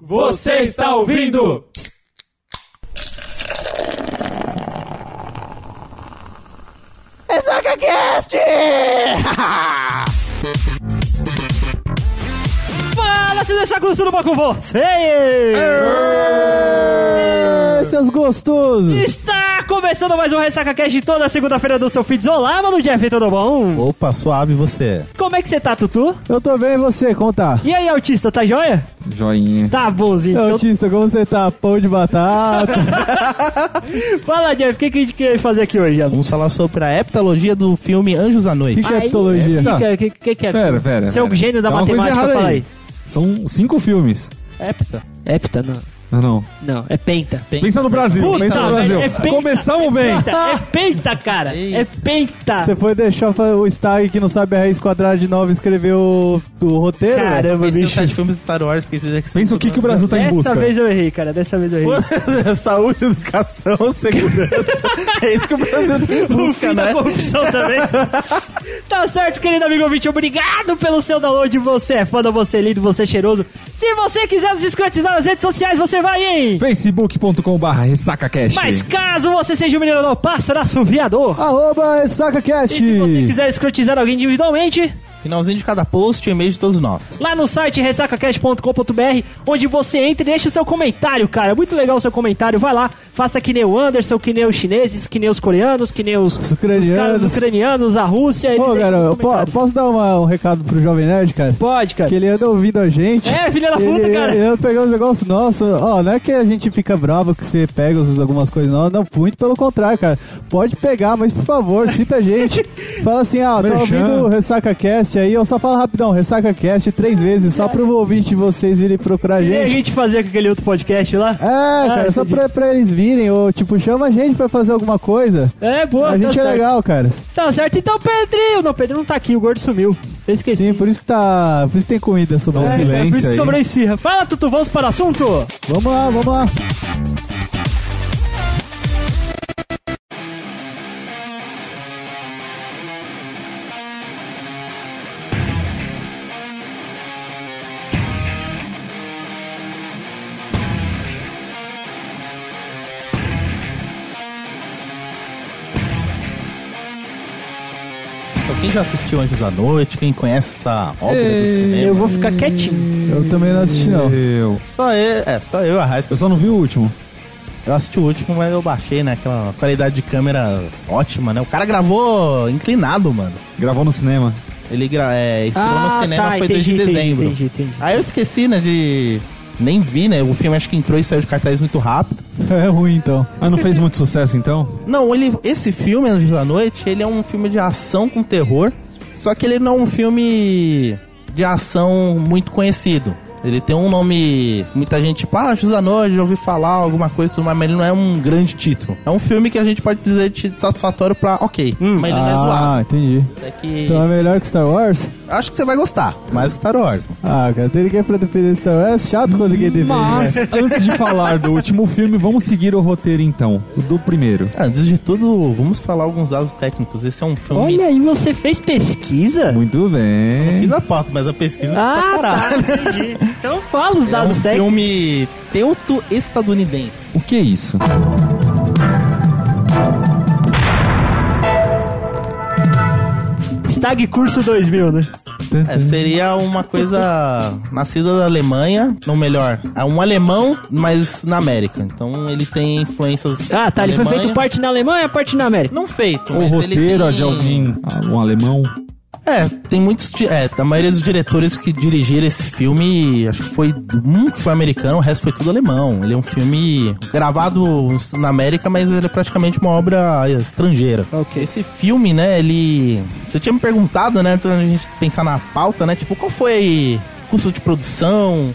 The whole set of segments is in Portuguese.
Você está ouvindo? Ressaca Cast! Fala, se deixar tudo bom com você! seus gostosos! Está começando mais um Ressaca Cast de toda segunda-feira do seu feed. Olá, mano Jeff, tudo bom? Opa, suave você. Como é que você tá, Tutu? Eu tô bem, e você? Conta. E aí, autista, tá joia? Joinha. Tá bonzinho. Então... Autista, como você tá? Pão de batata. Fala, Jeff, o que, que a gente quer fazer aqui hoje? Vamos falar sobre a heptologia do filme Anjos à Noite. que, que é heptologia? O que, que, que, que é? Pera, pera. Você é o pera. gênio da matemática, fala aí. São cinco filmes. Hepta. Hepta, não. Não, não. Não, é penta. Pensa no Brasil. Puta, pensa no Brasil. é penta, Começamos bem. Penta, é penta, cara. É penta. Você foi deixar o Stag que não sabe a raiz quadrada de 9 escrever o, o roteiro? Caramba, no bicho. de filmes de Star Wars, esqueci de Pensa o que, que o Brasil tá em busca. Dessa vez eu errei, cara. Dessa vez eu errei. Saúde, educação, segurança. é isso que o Brasil tem em O busca, né? corrupção também. tá certo, querido amigo ouvinte. Obrigado pelo seu download. Você é fã, você é lindo, você é cheiroso. Se você quiser nos escrotizar nas redes sociais, você vai em... facebook.com barra ressacacast. Mas caso você seja um menino do pássaro assoviador, Arroba SacaCast. e se você quiser escrotizar alguém individualmente, Finalzinho de cada post e e-mail de todos nós. lá no site ressacacast.com.br, onde você entra e deixa o seu comentário, cara. Muito legal o seu comentário. Vai lá, faça que nem o Anderson, que nem os chineses, que nem os coreanos, que nem os, Os ucranianos. os caras ucranianos, a Rússia. eles Ô, deixam cara, os eu posso dar uma- um recado pro Jovem Nerd, cara? Pode, cara. Que ele anda ouvindo a gente. É, filha da puta, ele, cara. Ele anda pegando os negócios nossos. Ó, não é que a gente fica bravo que você pega os- algumas coisas, não. Não, muito pelo contrário, cara. Pode pegar, mas por favor, cita a gente. Fala assim, ah, tô Merchan. ouvindo o Ressaca Cast aí. Eu só falo rapidão, Ressaca Cast três vezes, só pro ouvinte de vocês virem procurar a Que nem a gente. gente fazia com aquele outro podcast lá. É, cara, só pra, pra eles virem, ou tipo, chama a gente pra fazer alguma coisa. É, boa, a tá gente é certo. legal, cara. Tá certo. Então, Pedrinho. Não, Pedro não tá aqui, o gordo sumiu. Eu esqueci. Sim, por isso que tá. Por isso que tem comida sobre É, você. cara, por silêncio isso que aí. sobrou esfirra. Fala, Tutu, vamos para o assunto? Vamos lá, vamos lá. Já assistiu Anjos à Noite, quem conhece essa obra do cinema? Eu vou ficar quietinho. Eu também não assisti, não. Eu. Só eu, é, só eu e a Raiz. Eu só não vi o último. Eu assisti o último, mas eu baixei, né? Aquela qualidade de câmera ótima, né? O cara gravou inclinado, mano. Gravou no cinema. Ele gra é, estreou Ah, no cinema, tá, foi entendi, 2 de entendi, dezembro. entendi, entendi. Aí eu esqueci, né, de... Nem vi, né? O filme acho que entrou e saiu de cartaz muito rápido. É ruim, então. Ah, não fez muito sucesso então? Não, ele, esse filme, Anjos da Noite, ele é um filme de ação com terror. Só que ele não é um filme de ação muito conhecido. Ele tem um nome. Muita gente, tipo, ah, Noite, já ouvi falar alguma coisa e tudo mais, mas ele não é um grande título. É um filme que a gente pode dizer de satisfatório pra, ok, mas ele não é ah, zoado. entendi. É que. Então é melhor que Star Wars? Acho que você vai gostar, mais que Star Wars. mano. Ah, cara, tem ninguém pra defender Star Wars. É chato quando ninguém defende. Mas, né? antes de falar do último filme, vamos seguir o roteiro então. o Do primeiro. Ah, Antes de tudo, vamos falar alguns dados técnicos. Esse é um filme. Olha aí, você fez pesquisa? Muito Eu bem. fiz a pauta, mas a pesquisa ah, pra Ah, caralho. tá, entendi. Então fala os É um dados técnicos. filme teuto-estadunidense. O que é isso? Stag Curso 2000, né? É, seria uma coisa nascida da Alemanha, ou melhor, é um alemão, mas na América. Então ele tem influências. Ah, tá. Ele foi feito parte na Alemanha parte na América. Não feito, O roteiro é tem... de alguém, um alemão. É, tem muitos. É, a maioria dos diretores que dirigiram esse filme, acho que foi um que foi americano, o resto foi tudo alemão. Ele é um filme gravado na América, mas ele é praticamente uma obra estrangeira. Ok. Esse filme, né, ele. Você tinha me perguntado, né, então a gente pensar na pauta, né, tipo, qual foi custo de produção?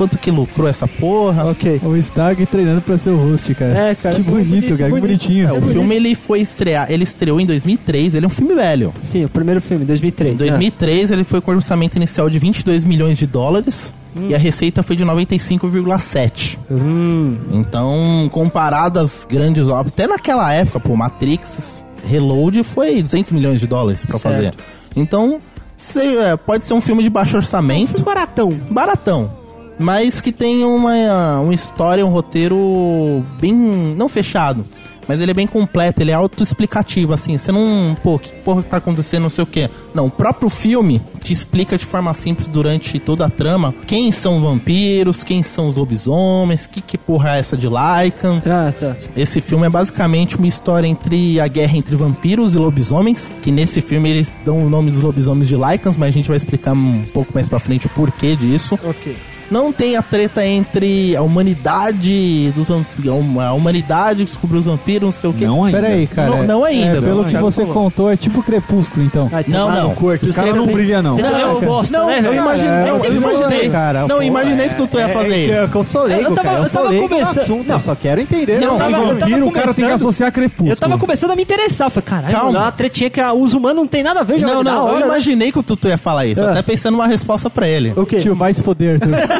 Quanto que lucrou essa porra? Ok. O Stag treinando pra ser o host, cara. É, cara, Que bonito, bonito, cara. Que bonito. bonitinho. É, o filme ele foi estrear, ele estreou em 2003, ele é um filme velho. Sim, o primeiro filme, 2003. Em 2003 ele foi com orçamento inicial de 22 milhões de dólares e a receita foi de 95,7. Ah. Hum. Então, comparado às grandes obras, até naquela época, pô, Matrix Reload foi 200 milhões de dólares pra Certo. fazer. Então, cê- é, pode ser um filme de baixo orçamento, Filme baratão. baratão. Mas que tem uma, uma história, um roteiro bem. não fechado. Mas ele é bem completo, ele é autoexplicativo, assim. Você não. Pô, que porra que tá acontecendo, não sei o quê. Não, o próprio filme te explica de forma simples durante toda a trama quem são vampiros, quem são os lobisomens, que, que porra é essa de Lycan. Ah, tá. Esse filme é basicamente uma história entre a guerra entre vampiros e lobisomens, que nesse filme eles dão o nome dos lobisomens de Lycans, mas a gente vai explicar um pouco mais pra frente o porquê disso. Ok. Não tem a treta entre a humanidade dos vampiros, a humanidade que descobriu os vampiros, não sei o quê. Não ainda. Pera aí, cara. Não- não ainda, É, pelo não, que você falou. contou, é tipo Crepúsculo, então. Ah, então Não, vai não. curto. Os caras não brilham, não. Também é não, né, eu velho? imaginei, É, não, você eu imaginei, cara, não, pô, imaginei que tu, tu ia fazer é, isso. Que eu sou leigo, Eu tava- cara. Eu, eu sou leigo no começando- assunto, Não. eu só quero entender. Não, Eu eu vampiro, o cara tem que associar a crepúsculo. Eu tava começando a me interessar. Eu falei, caralho, é uma tretinha que a- os humanos não tem nada a ver. Não, não, eu né? imaginei que o Tutu ia falar isso, Ah. até pensando numa resposta pra ele. O quê? Tio, mais foder. Tu.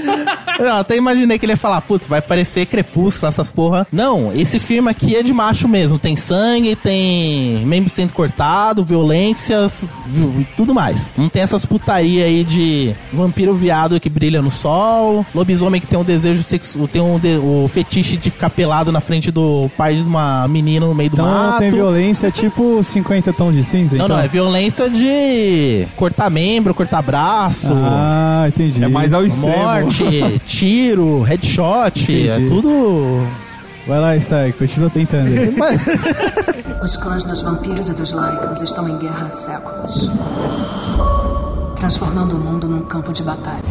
Não, até imaginei que ele ia falar, putz, vai parecer crepúsculo, essas porra. Não, esse filme aqui é de macho mesmo. Tem sangue, tem membro sendo cortado, violências, vi- tudo mais. Não tem essas putaria aí de vampiro viado que brilha no sol, lobisomem que tem um desejo sexual, tem um de- o fetiche de ficar pelado na frente do pai de uma menina no meio do Então mato. tem violência tipo 50 tons de cinza, Não, então? não, é violência de cortar membro, cortar braço. Ah, entendi. É mais ao extremo. Morte, tiro, headshot, é Entendi. tudo. Vai lá, Stag, continua tentando. Mas, Os clãs dos vampiros e dos Lycans estão em guerra há séculos. Transformando o mundo num campo de batalha.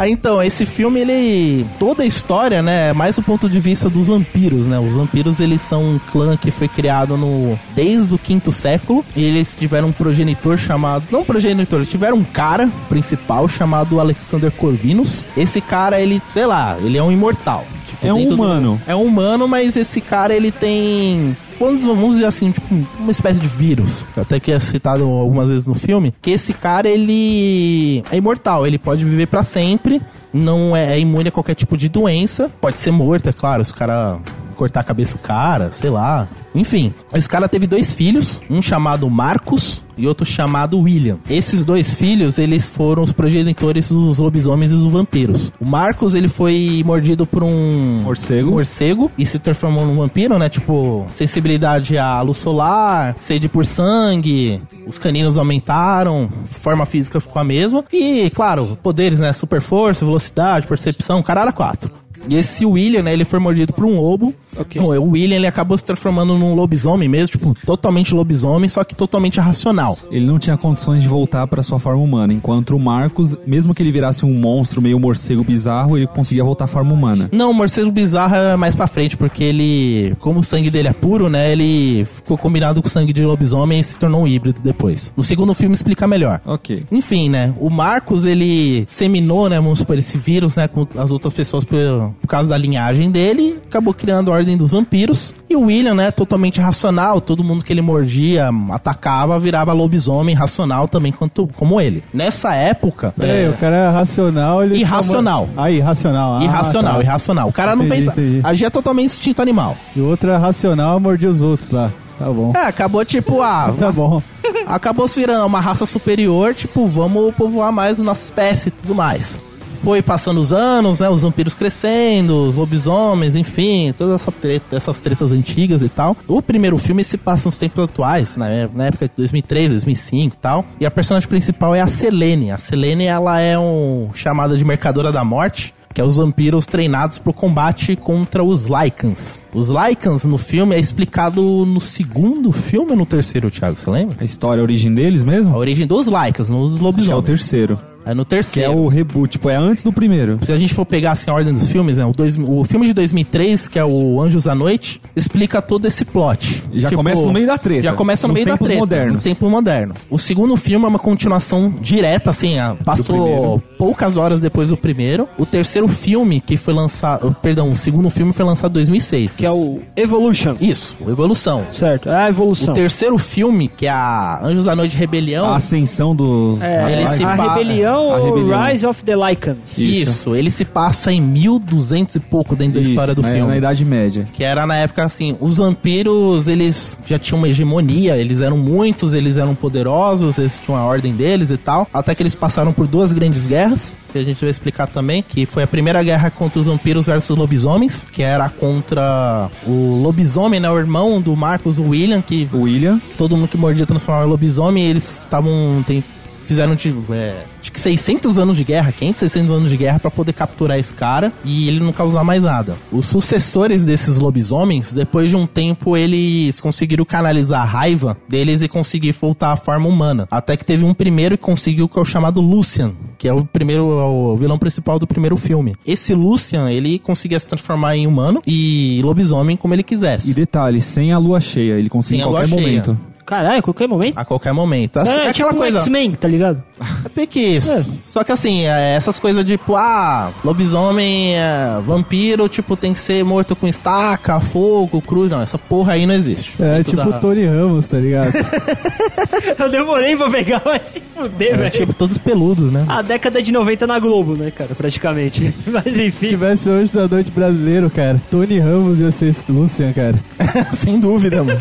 Ah, então, esse filme, ele. Toda a história, né? É mais do ponto de vista dos vampiros, né? Os vampiros, eles são um clã que foi criado no. Desde o quinto século. E eles tiveram um progenitor chamado. Não progenitor, eles tiveram um cara principal chamado Alexander Corvinus. Esse cara, ele, sei lá, ele é um imortal. Tipo, É um humano. É um humano, mas esse cara, ele tem. Vamos, vamos dizer assim, tipo, uma espécie de vírus, até que é citado algumas vezes no filme, que esse cara, ele é imortal, ele pode viver pra sempre, não é, é imune a qualquer tipo de doença, pode ser morto, é claro, se o cara cortar a cabeça do cara, sei lá. Enfim, esse cara teve dois filhos, um chamado Marcos e outro chamado William. Esses dois filhos, eles foram os progenitores dos lobisomens e dos vampiros. O Marcos, ele foi mordido por um Morcego. morcego e se transformou num vampiro, né? Tipo, sensibilidade à luz solar, sede por sangue, os caninos aumentaram, forma física ficou a mesma. E, claro, poderes, né? Super força, velocidade, percepção, caralho, quatro. E esse William, né, ele foi mordido por um lobo. Então, O William, ele acabou se transformando num lobisomem mesmo, tipo, totalmente lobisomem, só que totalmente irracional. Ele não tinha condições de voltar pra sua forma humana, enquanto o Marcos, mesmo que ele virasse um monstro meio morcego bizarro, ele conseguia voltar à forma humana. Não, o morcego bizarro é mais pra frente, porque ele, como o sangue dele é puro, né, ele ficou combinado com o sangue de lobisomem e se tornou um híbrido depois. No segundo filme explica melhor. Ok. Enfim, né? O Marcos, ele seminou, né? Vamos supor, esse vírus, né? Com as outras pessoas por, por causa da linhagem dele. Acabou criando a Ordem dos Vampiros. E o William, né? Totalmente racional. Todo mundo que ele mordia, atacava, virava lobisomem racional também quanto, como ele. Nessa época... É, o cara é racional, ele... Irracional. Ah, irracional. Ah, irracional, tá. irracional. O cara não Entendi, pensa... entendi. Agia totalmente instinto animal. E o outro é racional, mordia os outros lá. Tá bom. É, acabou tipo, ah... Tá bom. acabou se virando uma raça superior, tipo, vamos povoar mais a nossa espécie e tudo mais. Foi passando os anos, né? Os vampiros crescendo, os lobisomens, enfim, todas essa treta- essas tretas antigas e tal. O primeiro filme se passa nos tempos atuais, né, na época de 2003, 2005 e tal. E a personagem principal é a Selene. A Selene, ela é um chamada de Mercadora da Morte. Que é os vampiros treinados pro combate contra os Lycans. Os Lycans no filme é explicado no segundo filme ou no terceiro, Thiago? Você lembra? A história, a origem deles mesmo? A origem dos Lycans, não dos Acho é o lobisomens. terceiro. É no Que é terceiro. o reboot, tipo, é antes do primeiro. Se a gente for pegar assim a ordem dos filmes, né? O, dois, o filme de 2003, que é o Anjos da Noite, explica todo esse plot. Tipo, Já começa no meio da treta. Já começa no meio da treta. modernos. No tempo moderno. O segundo filme é uma continuação direta, assim, passou poucas horas depois do primeiro. O terceiro filme que foi lançado, perdão, o segundo filme foi lançado em 2006. Que é o Evolution. Isso, o Evolução. Certo, é a evolução. O terceiro filme, que é a Anjos da Noite Rebelião, A ascensão dos... É, Ele a se rebelião A o rebelião. Rise of the Lycans. Isso. Isso. ele se passa em 1200 e pouco dentro da Isso, história do na, filme. Na Idade Média. Que era na época assim, os vampiros, eles já tinham uma hegemonia, eles eram muitos, eles eram poderosos, eles tinham a ordem deles e tal. Até que eles passaram por duas grandes guerras, que a gente vai explicar também, que foi a primeira guerra contra os vampiros versus lobisomens, que era contra o lobisomem, né, o irmão do Marcos, o William, que O William, todo mundo que mordia transformava em lobisomem, e eles estavam tem- fizeram tipo, é, acho que 600 anos de guerra, 500, 600 anos de guerra pra poder capturar esse cara e ele não causar mais nada. Os sucessores desses lobisomens, depois de um tempo, eles conseguiram canalizar a raiva deles e conseguir voltar à forma humana. Até que teve um primeiro que conseguiu, que é o chamado Lucian, que é o primeiro, o vilão principal do primeiro filme. Esse Lucian, ele conseguia se transformar em humano e lobisomem como ele quisesse. e detalhe, sem a lua cheia, ele consegue Sem em qualquer cheia. Caralho, a qualquer momento. A qualquer momento. Assim, é, aquela tipo coisa. X-Men, tá ligado? É pique isso. Só que assim, é, essas coisas tipo, ah, lobisomem, é, vampiro, tipo, tem que ser morto com estaca, fogo, cruz. Não, essa porra aí não existe. É tipo da- o Tony Ramos, tá ligado? Eu demorei pra pegar, vai se fuder, é, velho. tipo, todos peludos, né? A década de 90 na Globo, né, cara, praticamente. Mas enfim. Se tivesse hoje da noite brasileiro, cara, Tony Ramos ia ser Lucian, cara. Sem dúvida, mano.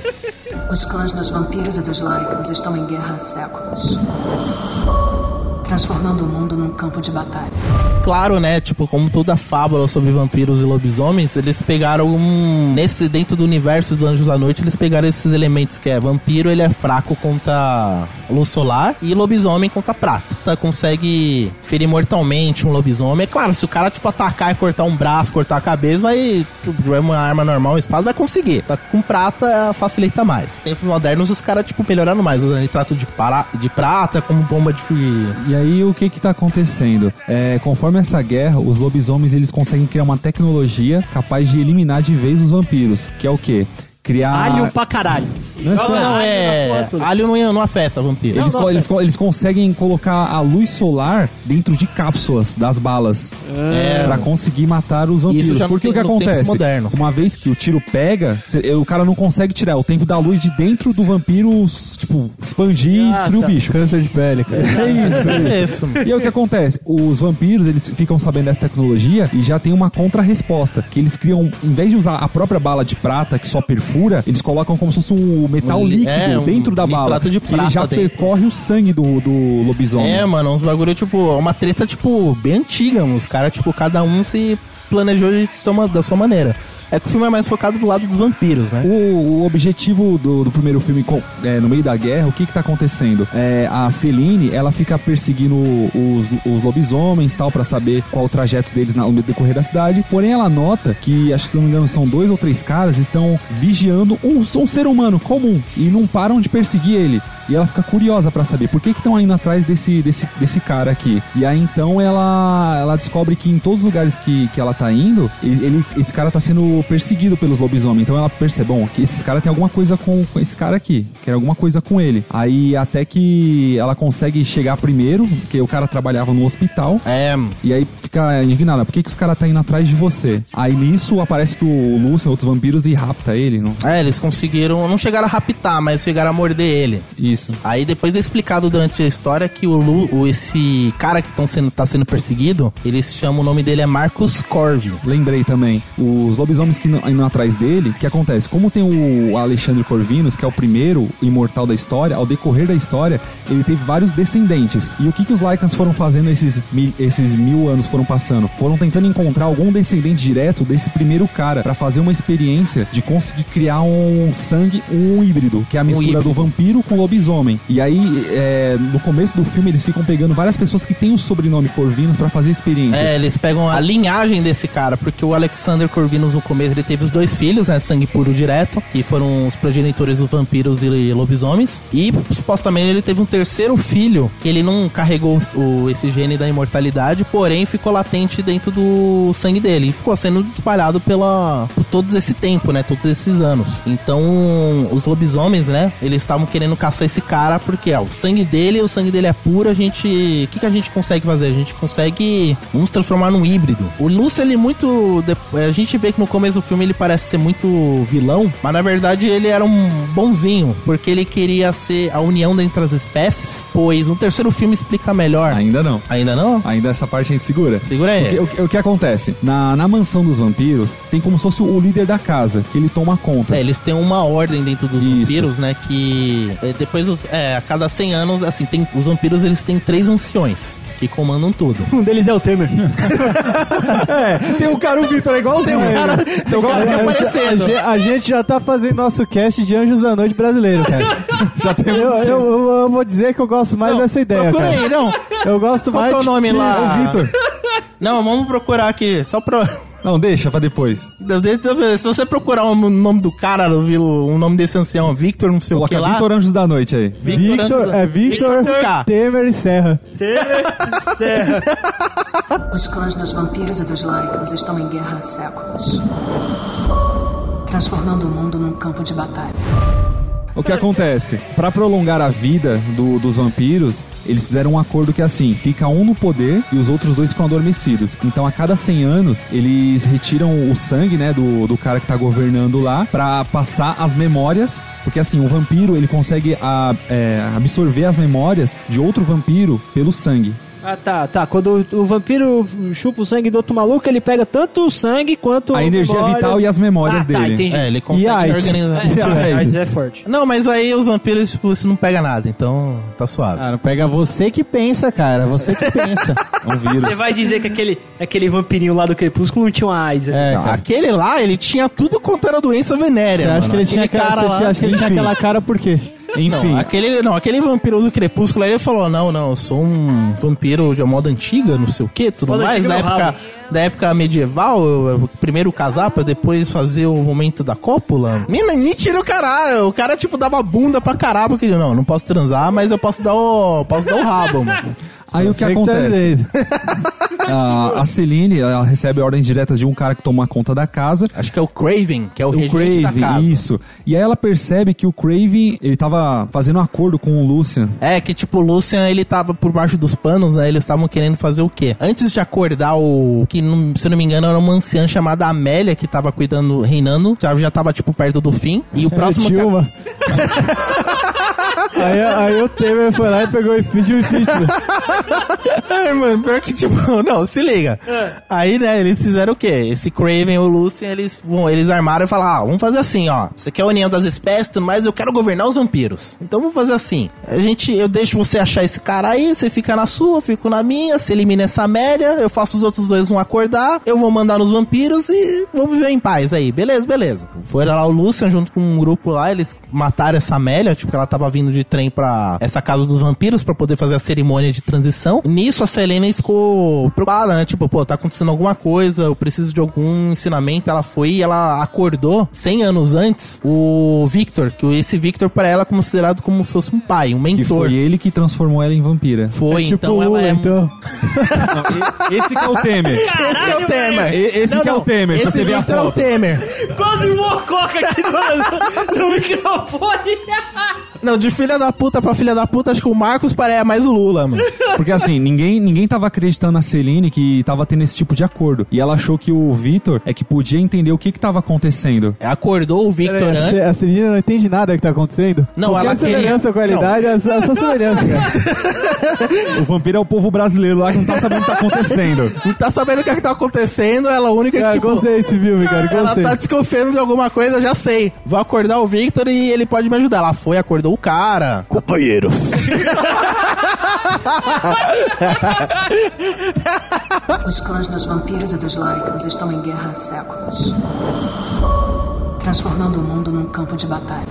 Os clãs dos vampiros e dos Lycans estão em guerra há séculos. Transformando o mundo num campo de batalha. Claro, né? Tipo, como toda fábula sobre vampiros e lobisomens, eles pegaram um. Nesse, dentro do universo do Anjos da Noite, eles pegaram esses elementos que é vampiro, ele é fraco contra luz solar e lobisomem contra prata. Tá, consegue ferir mortalmente um lobisomem. É claro, se o cara, tipo, atacar e cortar um braço, cortar a cabeça, vai. Tipo, uma arma normal, uma espada, vai conseguir. Tá com prata, facilita mais. Tempos modernos, os caras, tipo, melhoraram mais, usando nitrato de, para, de prata como bomba de. E aí o que que tá acontecendo? É, conforme essa guerra, os lobisomens eles conseguem criar uma tecnologia capaz de eliminar de vez os vampiros, que é o quê? Criar Alho pra caralho. Não é só- Joga Não, alho na é. toda. Alho não, não afeta vampiro. Eles, Não, co- não, eles, co- eles conseguem colocar a luz solar dentro de cápsulas das balas É. Pra conseguir matar os vampiros. Isso já Porque tem o que acontece? modernos. Uma vez que o tiro pega, cê- o cara não consegue tirar o tempo da luz de dentro do vampiro, tipo, expandir e Ah, destruir tá. o bicho. Câncer de pele, cara. É isso, é É isso. isso. E aí o que acontece? Os vampiros, eles ficam sabendo dessa tecnologia e já tem uma contra-resposta. Que eles criam, em vez de usar a própria bala de prata que só perfura, eles colocam como se fosse um metal Um líquido é, um dentro da bala. de que ele já dentro. percorre o sangue do, do lobisomem. É, mano, uns bagulho, tipo, uma treta, tipo, bem antiga, mano. Os caras, tipo, cada um se planejou de sua, da sua maneira. É que o filme é mais focado do lado dos vampiros, né? O, o objetivo do, do primeiro filme, com- é, no meio da guerra, o que que tá acontecendo? É, a Celine, ela fica perseguindo os, os lobisomens tal, pra saber qual o trajeto deles na- no decorrer da cidade. Porém, ela nota que, acho que se não me engano, são dois ou três caras, estão vigiando um, um ser humano comum e não param de perseguir ele. E ela fica curiosa pra saber por que estão indo atrás desse, desse, desse cara aqui. E aí então ela, ela descobre que em todos os lugares que, que ela tá indo, ele- esse cara tá sendo perseguido pelos lobisomens. Então ela percebe, bom, que esses caras têm alguma coisa com, com esse cara aqui. Quer alguma coisa com ele. Aí até que ela consegue chegar primeiro, porque o cara trabalhava no hospital. É, E aí fica indignada, por que, que os caras tá indo atrás de você? Aí nisso aparece que o Lúcio, outros vampiros, e rapta ele, não? é, eles conseguiram, não chegaram a raptar, mas chegaram a morder ele. Isso. Aí depois é explicado durante a história que o, Lu, o esse cara que tão sendo, tá sendo perseguido, eles chamam o nome dele é Marcus Corvi. Lembrei também, os lobisomens que não- indo atrás dele, o que acontece? Como tem o Alexandre Corvinus, que é o primeiro imortal da história, ao decorrer da história, ele teve vários descendentes. E o que, que os Lycans foram fazendo esses mil, esses mil anos foram passando? Foram tentando encontrar algum descendente direto desse primeiro cara, pra fazer uma experiência de conseguir criar um sangue, um híbrido, que é a mistura híbrido. do vampiro com lobisomem. E aí, é, no começo do filme, eles ficam pegando várias pessoas que têm o sobrenome Corvinus pra fazer experiências. É, eles pegam a linhagem desse cara, porque o Alexander Corvinus no começo ele teve os dois filhos, né, sangue puro direto, que foram os progenitores dos vampiros e lobisomens, e supostamente ele teve um terceiro filho, que ele não carregou o, esse gene da imortalidade, porém ficou latente dentro do sangue dele, e ficou sendo espalhado pela, por todo esse tempo, né, todos esses anos. Então, os lobisomens, né, eles estavam querendo caçar esse cara porque ó, o sangue dele, o sangue dele é puro, a gente, o que, que a gente consegue fazer? A gente consegue vamos transformar num híbrido. O Lúcio ele muito, de- a gente vê que no começo do filme ele parece ser muito vilão, mas na verdade ele era um bonzinho, porque ele queria ser a união dentre as espécies, pois no terceiro filme explica melhor. Ainda não. Ainda não? Ainda essa parte a gente segura. Segura aí. O que, o o que acontece? Na, na mansão dos vampiros, tem como se fosse o líder da casa, que ele toma conta. É, eles têm uma ordem dentro dos Isso. vampiros, né? Que é, depois, é, a cada 100 anos, assim, tem, os vampiros eles têm três anciões que comandam tudo. Um deles é o Temer. Tem o cara, o Vitor, é igualzinho. Tem um cara, tem um cara que A, aparecendo. gente- a gente já tá fazendo nosso cast de Anjos da Noite brasileiro, cara. Já tem Eu, eu, eu- eu vou dizer que eu gosto mais dessa ideia, Procura cara. aí, não. Eu gosto Qual mais que é o nome de- lá? É o Vitor. Não, vamos procurar aqui, só pra... Não, deixa pra depois. Se você procurar o nome do cara, o nome desse ancião, Victor, não sei o que Coloca lá. Vitor Anjos da Noite aí. Victor, é Victor, Victor K. Temer e Serra. Os clãs dos vampiros e dos Lycans estão em guerra há séculos. Transformando o mundo num campo de batalha. O que acontece? Pra prolongar a vida do- dos vampiros, eles fizeram um acordo que é assim: fica um no poder e os outros dois ficam adormecidos. Então, a cada 100 anos, eles retiram o sangue, né, do, do cara que tá governando lá, pra passar as memórias. Porque assim, o vampiro ele consegue a- é, absorver as memórias de outro vampiro pelo sangue. Ah, tá, tá. Quando o, o vampiro chupa o sangue do outro maluco, ele pega tanto o sangue quanto A energia memórias. vital e as memórias ah, Tá, dele. entendi. É, ele consegue E AIDS? organizar. É, É, AIDS é forte. Não, mas aí os vampiros, tipo, isso não pega nada, então tá suave. Cara, pega você que pensa, cara. Você que pensa. Um vírus. Você vai dizer que aquele, aquele vampirinho lá do Crepúsculo não tinha uma AIDS. né? É, Não, cara. aquele lá, ele tinha tudo quanto era doença venérea. Você acha mano. que ele tinha Aquele cara você lá- acha que ele tinha aquela cara por quê? Enfim. Não, aquele, não, aquele vampiro do Crepúsculo aí ele falou: não, não, eu sou um vampiro de moda antiga, não sei o que, tudo Moda mais. Da época, rabo. da época medieval, eu, eu primeiro casar pra depois fazer o momento da cópula. Mina, mentira o caralho. O cara, tipo, dava bunda pra caralho, porque não, não posso transar, mas eu posso dar o. Posso dar o rabo, mano. Aí o que tá acontece? dizendo. A, a Celine, ela recebe ordens diretas de um cara que toma conta da casa. Acho que é o Craven, que é o, O regente da casa. Craven, isso. E aí ela percebe que o Craven, ele tava fazendo um acordo com o Lucian. É, que tipo, o Lucian, ele tava por baixo dos panos, né? Eles estavam querendo fazer o quê? Antes de acordar o... Que, se eu não me engano, era uma anciã chamada Amélia que tava cuidando, reinando. Já, já tava, tipo, perto do fim. E o próximo... É, Dilma. aí, aí o Temer foi lá e pegou e pediu o impeachment. Ai, mano, pior que, tipo, não, se liga. Aí, né, eles fizeram o quê? Esse Craven e o Lucian, eles, vão- eles armaram e falaram, ah, vamos fazer assim, ó. Você quer a união das espécies tudo mais, eu quero governar os vampiros. Então vamos fazer assim. A gente, eu deixo você achar esse cara aí, você fica na sua, eu fico na minha, você elimina essa Amélia, eu faço os outros dois vão acordar, eu vou mandar nos vampiros e vamos viver em paz aí. Beleza, beleza. Foram lá o Lucian junto com um grupo lá, eles mataram essa Amélia, tipo, que ela tava vindo de trem pra essa casa dos vampiros pra poder fazer a cerimônia de transição. Nisso a Selene ficou preocupada, né? Tipo, pô, tá acontecendo alguma coisa, eu preciso de algum ensinamento. Ela foi e ela acordou 100 anos antes o Victor, que esse Victor pra ela é considerado como se fosse um pai, um Que mentor. foi ele que transformou ela em vampira. Foi, tipo então ela é então. Não, esse que é o Temer. Esse que é o Temer. Esse que é o Temer, se Esse você Victor é o. Temer. Quase um mococa aqui no, no microfone. Não, de filha da puta pra filha da puta, acho que o Marcos parece mais o Lula, mano. Porque assim, ninguém, ninguém tava acreditando na Celine que tava tendo esse tipo de acordo. E ela achou que o Vitor é que podia entender o que que tava acontecendo. Acordou o Victor antes. a Celina não entende nada que tá acontecendo? Não, Qualquer ela queria- semelhança com a realidade é só, é só semelhança, cara. O vampiro é o povo brasileiro lá que não tá sabendo o que tá acontecendo. Não tá sabendo o que, é que tá acontecendo, ela é a única que, Cara, tipo, gostei desse filme, cara, Ela gostei. tá desconfiando de alguma coisa, já sei. Vou acordar o Victor e ele pode me ajudar. Ela foi, acordou o cara. Companheiros. Os clãs dos vampiros e dos Lycans estão em guerra há séculos. Transformando o mundo num campo de batalha.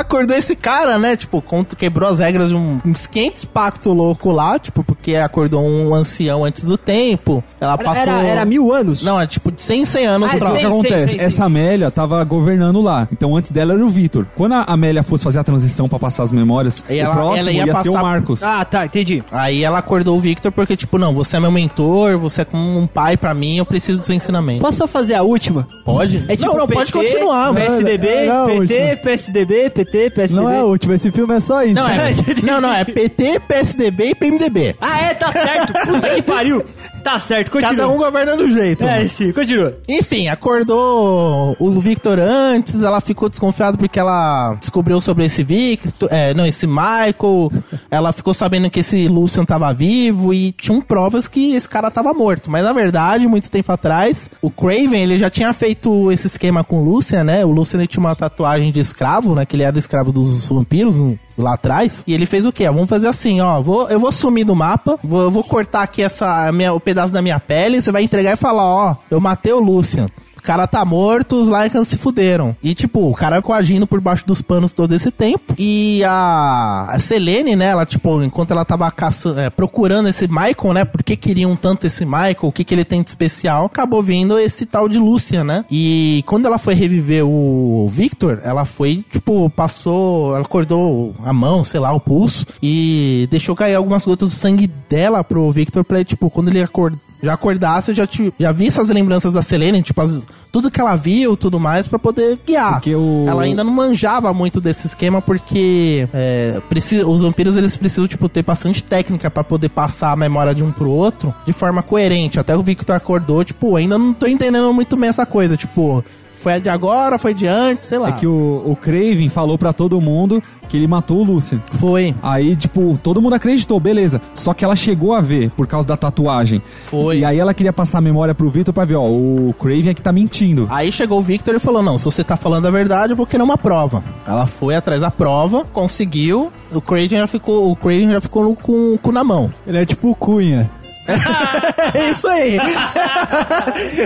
Acordou esse cara, né? Tipo, quebrou as regras de um- uns 500 pactos loucos lá, tipo, porque acordou um ancião antes do tempo. Ela Era, passou. era, era mil anos? Não, é tipo de 100 100 anos Ah, pra O que acontece? sim, sim, Essa Amélia tava governando lá. Então antes dela era o Vitor. Quando a Amélia fosse fazer a transição pra passar as memórias, E ela- o próximo ela ia ia, ser o passar- Marcos. Ah, tá, entendi. Aí ela acordou o Victor porque, tipo, não, você é meu mentor, você é como um pai pra mim, eu preciso do seu ensinamento. Posso só fazer a última? Pode? É tipo não, não, PT, pode continuar, mano. PSDB, PT. PSDB, PT, PSDB. Não é a última, esse filme é só isso. Não, é, não, não, é PT, PSDB e PMDB. Ah, é, tá certo. Puta que pariu. Tá certo, continua. Cada um governa do jeito. É, mano. sim, continua. Enfim, acordou o Victor antes, ela ficou desconfiada porque ela descobriu sobre esse Victor, é, não, esse Michael, ela ficou sabendo que esse Lucian tava vivo e tinham provas que esse cara tava morto. Mas na verdade, muito tempo atrás, o Craven, ele já tinha feito esse esquema com o Lucian, né? O Lucian ele tinha uma tatuagem de escravo, né? Que ele era escravo dos vampiros, um- lá atrás. E ele fez o quê? Ah, Vamos fazer assim, ó. Vou, eu vou sumir do mapa. Vou, eu vou cortar aqui essa, minha, o pedaço da minha pele. Você vai entregar e falar, ó, eu matei o Lucian. O cara tá morto, os Lycans se fuderam. E, tipo, o cara coagindo por baixo dos panos todo esse tempo. E a, a Selene, né, ela, tipo, enquanto ela tava caçando, é, procurando esse Michael, né, por que queriam tanto esse Michael, o que que ele tem de especial, acabou vindo esse tal de Lucian, né? E quando ela foi reviver o Victor, ela foi, tipo, passou, ela acordou a mão, sei lá, o pulso, e deixou cair algumas gotas de sangue dela pro Victor pra, ele, tipo, quando ele acor- já acordasse, eu já, já vi essas lembranças da Selene, tipo, as- tudo que ela viu, tudo mais, pra poder guiar. Porque o- Ela ainda não manjava muito desse esquema, porque é, precisa, os vampiros, eles precisam, tipo, ter bastante técnica pra poder passar a memória de um pro outro de forma coerente. Até o Victor acordou, tipo, ainda não tô entendendo muito bem essa coisa, tipo... Foi de agora, foi de antes, sei lá. É que o, o Craven falou pra todo mundo que ele matou o Lucian. Foi. Aí, tipo, todo mundo acreditou, beleza. Só que ela chegou a ver por causa da tatuagem. Foi. E aí ela queria passar a memória pro Victor pra ver, ó, o Craven é que tá mentindo. Aí chegou o Victor e falou: Não, se você tá falando a verdade, eu vou querer uma prova. Ela foi atrás da prova, conseguiu. O Craven já ficou, o Craven já ficou com o cu na mão. Ele é tipo o Cunha. É isso aí.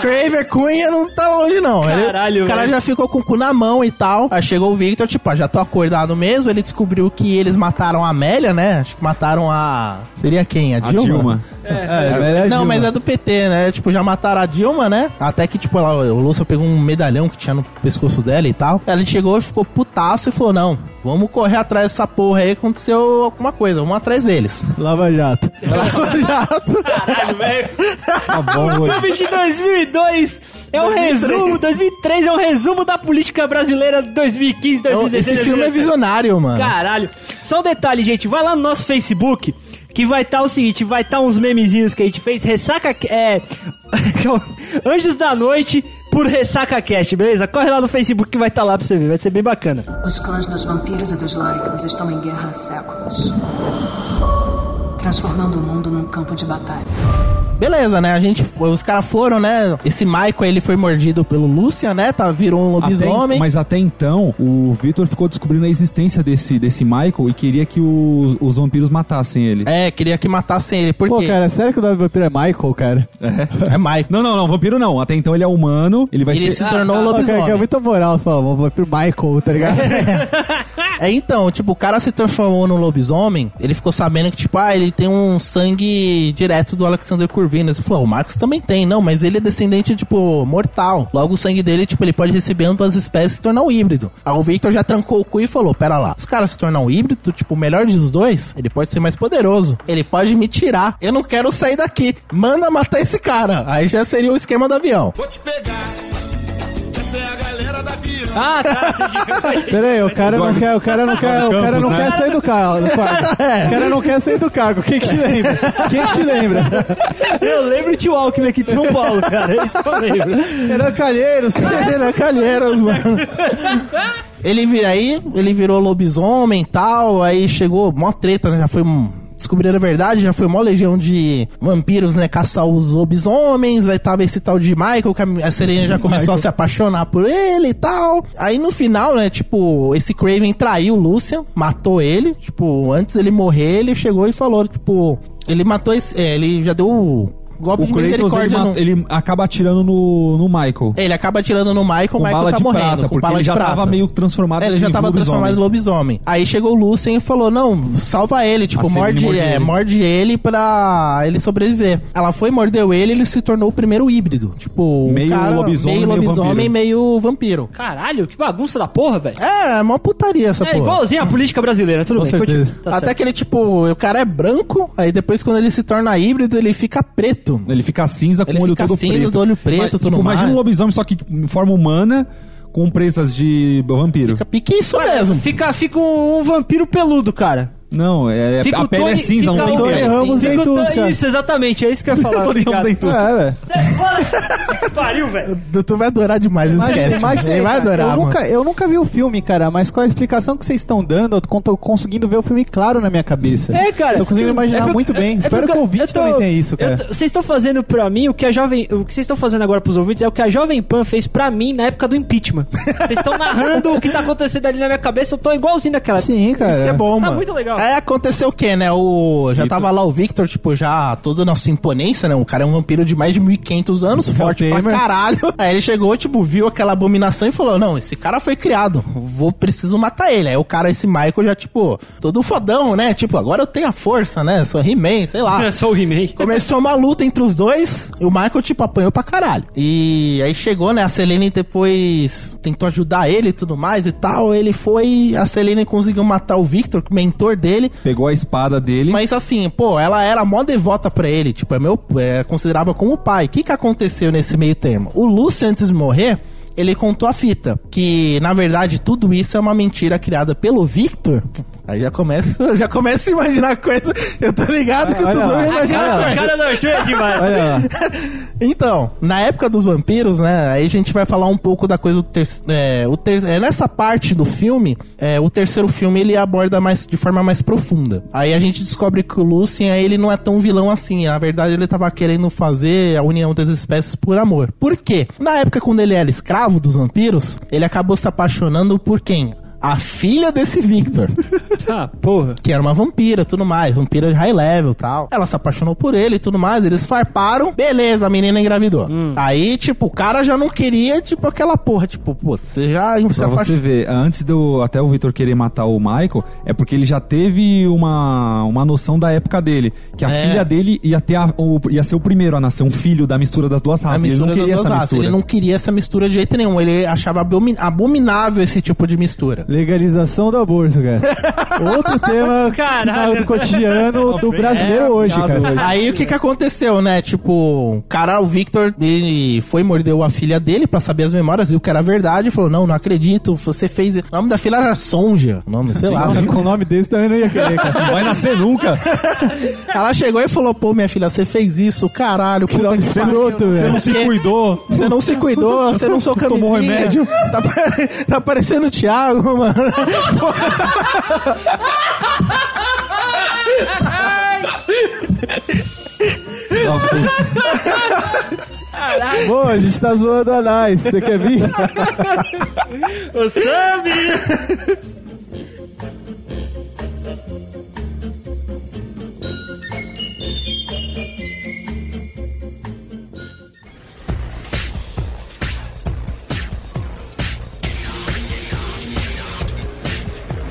Craver Cunha não tá longe, não. Ele- Caralho, o cara velho. já ficou com o cu na mão e tal. Aí chegou o Victor, tipo, ah, já tô acordado mesmo. Ele descobriu que eles mataram a Amélia, né? Acho que mataram a. Seria quem? A A Dilma? Dilma. É, velho, é não, Dilma. mas é do PT, né? Tipo, já mataram a Dilma, né? Até que, tipo, ela, o Lúcio pegou um medalhão que tinha no pescoço dela e tal. Ela chegou, ficou putaço e falou: Não, vamos correr atrás dessa porra aí. Aconteceu alguma coisa, vamos atrás deles. Lava Jato. Lava Jato. Caralho, velho. Tá bom, O filme de 2002 é um 2003. resumo, 2003 é um resumo da política brasileira de 2015, 2016. Esse filme é 2017. visionário, mano. Caralho. Só um detalhe, gente. Vai lá no nosso Facebook. Que vai estar o seguinte, vai estar uns memezinhos que a gente fez, ressaca, é, Anjos da Noite por Ressaca Cast, beleza? Corre lá no Facebook que vai estar lá pra você ver, vai ser bem bacana. Os clãs dos vampiros e dos Lycans estão em guerra há séculos. Transformando o mundo num campo de batalha. Beleza, né? A gente, os caras foram, né? Esse Michael, ele foi mordido pelo Lucian, né? Tá, virou um lobisomem. Até- mas até então, o Victor ficou descobrindo a existência desse, desse Michael e queria que os, os vampiros matassem ele. É, queria que matassem ele. Por Pô, quê? cara, sério que o nome do vampiro é Michael, cara? É Michael. Não, não, não, vampiro não. Até então ele é humano, ele vai Ele ser... se tornou um Pô, cara, que é lobisomem. muita moral, fala, o vampiro Michael, tá ligado? É, então, tipo, o cara se transformou no lobisomem, ele ficou sabendo que, tipo, ah, ele tem um sangue direto do Alexander Ele falou, o Marcos também tem. Não, mas ele é descendente, tipo, mortal. Logo, o sangue dele, tipo, ele pode receber ambas as espécies e se tornar um híbrido. Aí o Victor já trancou o cu e falou, pera lá, se o cara se tornar um híbrido, tipo, o melhor dos dois, ele pode ser mais poderoso. Ele pode me tirar. Eu não quero sair daqui. Manda matar esse cara. Aí já seria o esquema do avião. Vou te pegar. É a galera da vila. Ah, tá, entendi. Pera aí, o cara não quer, o cara não quer, o cara não quer sair do carro, do quarto. O cara não quer sair do cargo. Quem que te lembra? Quem que te lembra? Eu lembro o tio Alckmin aqui de São Paulo, cara. Isso eu lembro. Era Calheiros. Era Calheiros, mano. Ele vira aí, ele virou lobisomem e tal, aí chegou, mó treta, né? Já foi. um- Descobriram a verdade, já foi mó legião de vampiros, né? Caçar os lobisomens. Aí tava esse tal de Michael, que a, a Serena já começou a se apaixonar por ele e tal. Aí no final, né? Tipo, esse Craven traiu o Lucian, matou ele. Tipo, antes dele morrer, ele chegou e falou, tipo. Ele matou esse. é, ele já deu golpe O de Kratos, ele, misericórdia ma- não. ele acaba atirando no, no Michael. Ele acaba atirando no Michael, o Michael tá morrendo, prata, com porque bala ele de já prata. tava meio transformado É, ele já em tava lobisomem. transformado em lobisomem. Aí chegou o Lucien e falou: Não, salva ele, tipo, morde, morde é, ele. morde ele pra ele sobreviver. Ela foi, mordeu ele ele se tornou o primeiro híbrido. Tipo, um Meio cara, lobisomem, meio meio lobisomem, vampiro. meio vampiro. Caralho, que bagunça da porra, velho. É, é uma putaria essa É porra. igualzinho a política brasileira, tudo Com bem. certeza. Tá Até certo. que ele, tipo, o cara é branco, aí depois quando ele se torna híbrido, ele fica preto. Ele fica cinza com Ele o olho fica todo cinza, preto. do olho preto, Mas, tipo, Imagina um lobisomem, só que em forma humana, com presas de vampiro. Fica pique isso Mas mesmo. Fica, fica um, um vampiro peludo, cara. Não, é, Fica a o pele é Tony- cinza, não tem pele. Ramos Tony- cara. Isso, exatamente, é isso que eu ia falar. Tony Ramos obrigado. dentuço. É, velho. Que pariu, velho. Tu vai adorar demais esse cast. imagina Ele vai adorar, eu, mano. nunca, eu nunca vi o filme, cara, mas com a explicação que vocês estão dando, eu tô conseguindo ver o filme claro na minha cabeça. É, cara. Tô conseguindo imaginar é por- muito bem. é- é Espero que o ouvinte tô- também tenha isso, cara. Vocês estão fazendo pra mim o que a Jovem. O que vocês estão fazendo agora pros ouvintes é o que a Jovem Pan fez pra mim na época do impeachment. Vocês estão narrando o que tá acontecendo ali na minha cabeça, eu tô igualzinho daquela. Sim, cara. Isso que é bom, Ah, mano. muito legal. Aí aconteceu o quê, né? O, já tava lá o Victor, tipo, já toda na sua imponência, né? O cara é um vampiro de mais de 1500 anos, forte pra caralho. Aí ele chegou, tipo, viu aquela abominação e falou: Não, esse cara foi criado, vou, preciso matar ele. Aí o cara, esse Michael, já, tipo, todo fodão, né? Tipo, agora eu tenho a força, né? Sou He-Man, sei lá. Eu sou o He-Man. Começou uma luta entre os dois e o Michael, tipo, apanhou pra caralho. E aí chegou, né? A Selene depois tentou ajudar ele e tudo mais e tal. Ele foi. A Selene conseguiu matar o Victor, o mentor dele. Pegou a espada dele. Mas assim, pô, ela era mó devota pra ele. Tipo, é meu. É, considerava como pai. O que que aconteceu nesse meio termo? O Lúcio, antes de morrer. Ele contou a fita, que na verdade tudo isso é uma mentira criada pelo Victor. Aí já começa, já começa a imaginar coisa. Eu tô ligado que Olha tudo lá. vai A imaginar cara, coisa. cara Arthur é demais. Então, na época dos vampiros, né? Aí a gente vai falar um pouco da coisa do terceiro. É, o ter é, nessa parte do filme, é, o terceiro filme ele aborda mais de forma mais profunda. Aí a gente descobre que o Lucien aí, ele não é tão vilão assim. Na verdade, ele tava querendo fazer a união das espécies por amor. Por quê? Na época, quando ele era escravo dos vampiros, ele acabou se apaixonando por quem? A filha desse Victor Ah, porra. que era uma vampira tudo mais, vampira de high level e tal. Ela se apaixonou por ele e tudo mais, eles farparam, beleza, a menina engravidou. Aí, tipo, o cara já não queria, tipo, aquela porra, tipo, pô, você já se Pra você ver, antes do até o Victor querer matar o Michael, é porque ele já teve uma, uma noção da época dele. Que a É. filha dele ia, ter a- o- ia ser o primeiro a nascer, um filho da mistura das duas raças. Ele não queria essa raças. mistura. Ele não queria essa mistura de jeito nenhum. Ele achava abomi- abominável esse tipo de mistura. Legalização do aborto, cara. Outro tema Caralho. do cotidiano do brasileiro É, hoje, cara. Aí o que que aconteceu, né? Tipo, o cara, o Victor, ele foi mordeu a filha dele pra saber as memórias, viu que era verdade, falou: Não, não acredito, você fez. O nome da filha era Sonja, o nome, sei lá. Com o nome desse também não ia querer, cara. Não vai nascer nunca. Ela chegou e falou: Pô, minha filha, você fez isso, caralho. Que nome que pariu, escroto, não quê. cuidou. Você não se cuidou, você não sou camisinha. Tomou remédio. Tá, tá parecendo o Thiago, mano. Bom, a gente tá zoando a Nais. Você quer vir? Ô, Sammy!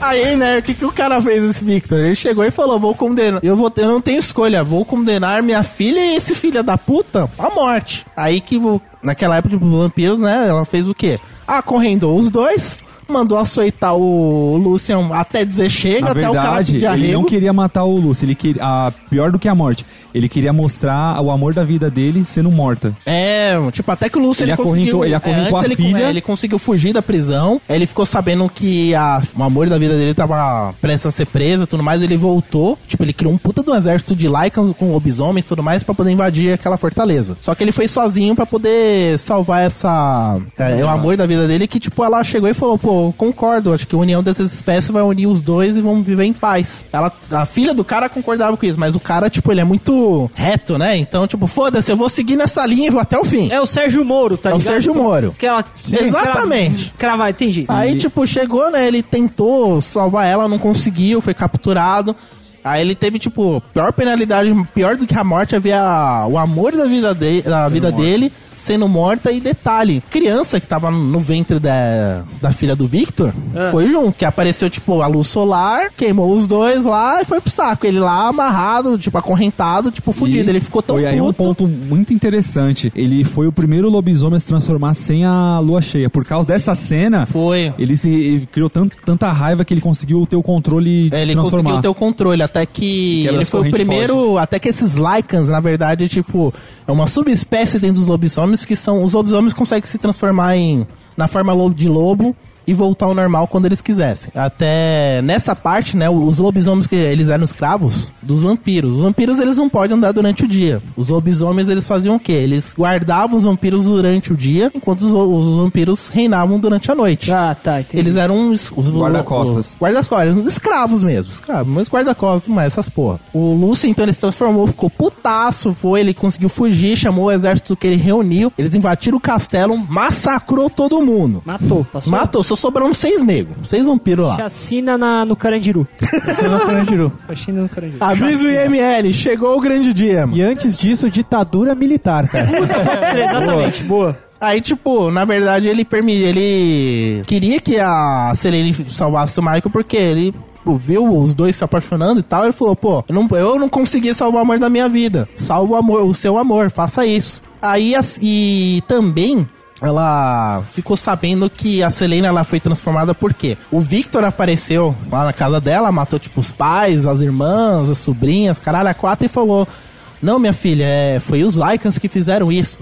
Aí, né, o que, que o cara fez, esse Victor? Ele chegou e falou: Vou condenar. Eu, vou, eu não tenho escolha, vou condenar minha filha e esse filho da puta à morte. Aí que, naquela época de vampiros, né, ela fez o quê? Acorrendou os dois. Mandou açoitar o Lucian até dizer chega, até o cara verdade, pedir ele não arrego. queria matar o Lúcio. Ele queria, a, pior do que a morte. Ele queria mostrar o amor da vida dele sendo morta. É, tipo, até que o Lúcio Ele ele, conseguiu... ele acorrentou antes a ele, filha. é, ele conseguiu fugir da prisão. Ele ficou sabendo que a, o amor da vida dele tava prestes a ser preso e tudo mais. Ele voltou. Tipo, ele criou um puta do exército de Lycans com lobisomens e tudo mais pra poder invadir aquela fortaleza. Só que ele foi sozinho pra poder salvar essa... É, o amor da vida dele que, tipo, ela chegou e falou, pô, eu concordo. Acho que a união dessas espécies vai unir os dois e vão viver em paz. Ela, a filha do cara concordava com isso, mas o cara, tipo, ele é muito reto, né? Então, tipo, foda-se, eu vou seguir nessa linha e vou até o fim. É o Sérgio Moro, tá É o ligado? Sérgio Moro. Que ela, Exatamente. Cravar, entendi. Aí, tipo, chegou, né? Ele tentou salvar ela, não conseguiu, foi capturado. Aí ele teve, tipo, pior penalidade, pior do que a morte, havia o amor da vida, de, da vida dele sendo morta. E detalhe, criança que tava no ventre da, da filha do Victor Ah. foi junto, que apareceu, tipo, a luz solar, queimou os dois lá e foi pro saco. Ele lá amarrado, tipo, acorrentado, tipo, fudido. E Ele ficou tão Foi aí um puto. ponto muito interessante. Ele foi o primeiro lobisomem a se transformar sem a lua cheia. Por causa dessa cena, Foi. ele se ele criou tanto, tanta raiva que ele conseguiu ter o controle de É, se ele transformar. conseguiu ter o controle, até que ele foi o primeiro, até que esses Lycans, na verdade, tipo, é uma subespécie dentro dos lobisomens que são, os lobisomens conseguem se transformar em, na forma de lobo e voltar ao normal quando eles quisessem. Até nessa parte, né, os lobisomens que eles eram escravos dos vampiros. Os vampiros eles não podem andar durante o dia. Os lobisomens eles faziam o quê? Eles guardavam os vampiros durante o dia, enquanto os, os vampiros reinavam durante a noite. Ah, tá, entendi. Eles eram os, os Guarda-costas. os Guarda-costas, uns escravos mesmo, escravos, mas guarda-costas, mas essas porra. O Lúcio, então, ele se transformou, ficou putaço, foi, ele conseguiu fugir, chamou o exército que ele reuniu, eles invadiram o castelo, massacrou todo mundo. Matou, passou. Matou, só sobraram seis negros, seis vampiros lá. Chacina na, no Carandiru. Você não Carandiru. Chacina no Carandiru. Avisa o IML, chegou o grande dia. E antes disso, ditadura militar, cara. Exatamente, boa. Aí, tipo, na verdade, ele permi ele queria que a Selene salvasse o Michael porque ele pô, viu os dois se apaixonando e tal. Ele falou, pô, eu não, eu não consegui salvar o amor da minha vida. Salva o amor, o seu amor, faça isso. Aí, e também ela ficou sabendo que a Selena ela foi transformada porque o Victor apareceu lá na casa dela, matou tipo os pais, as irmãs, as sobrinhas, caralho, a quatro e falou: Não, minha filha, é, foi os Lycans que fizeram isso.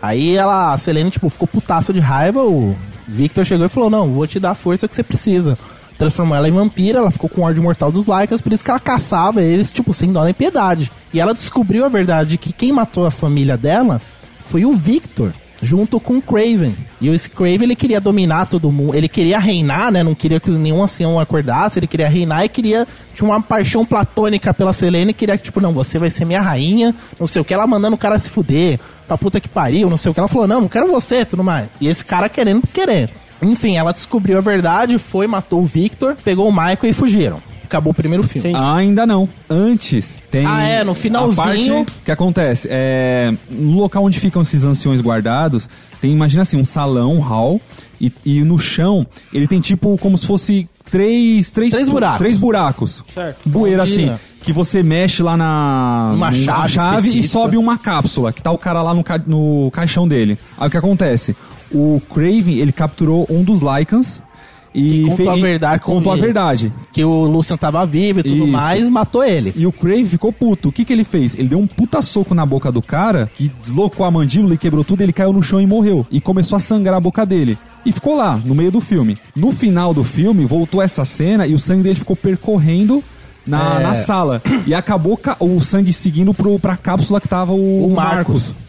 Aí ela, a Selene, tipo, ficou putaça de raiva. O Victor chegou e falou: Não, vou te dar a força que você precisa. Transformou ela em vampira, ela ficou com ódio mortal dos Lycans, por isso que ela caçava eles, tipo, sem dó nem piedade. E ela descobriu a verdade que quem matou a família dela foi o Victor, junto com o Craven. E esse Craven, ele queria dominar todo mundo, ele queria reinar, né? Não queria que nenhum ancião acordasse, ele queria reinar e queria, tinha uma paixão platônica pela Selene, queria que, tipo, não, você vai ser minha rainha, não sei o que, ela mandando o cara se fuder, pra puta que pariu, não sei o que. Ela falou, não, não quero você, tudo mais. E esse cara querendo por querer. Enfim, ela descobriu a verdade, foi, matou o Victor, pegou o Michael e fugiram. Acabou o primeiro filme. Sim. Ainda não. Antes tem. Ah, é, no a finalzinho- parte que acontece é no local onde ficam esses anciões guardados tem imagina assim um salão, um hall e, e no chão ele tem tipo como se fosse três três Três buracos. três buracos. Certo. Bueira assim que você mexe lá na Uma numa chave e sobe uma cápsula que tá o cara lá no, ca- no caixão dele. Aí o que acontece? O Craven ele capturou um dos Lycans e Que contou a verdade contou a verdade. Que o Lucian tava vivo e tudo Isso. mais, matou ele. E o Crave ficou puto. O que, que ele fez? Ele deu um puta soco na boca do cara, que deslocou a mandíbula e quebrou tudo, ele caiu no chão e morreu. E começou a sangrar a boca dele. E ficou lá, no meio do filme. No final do filme, voltou essa cena e o sangue dele ficou percorrendo na, É. na sala. E acabou ca- o sangue seguindo pro, pra cápsula que tava o, O Marcos. Marcos.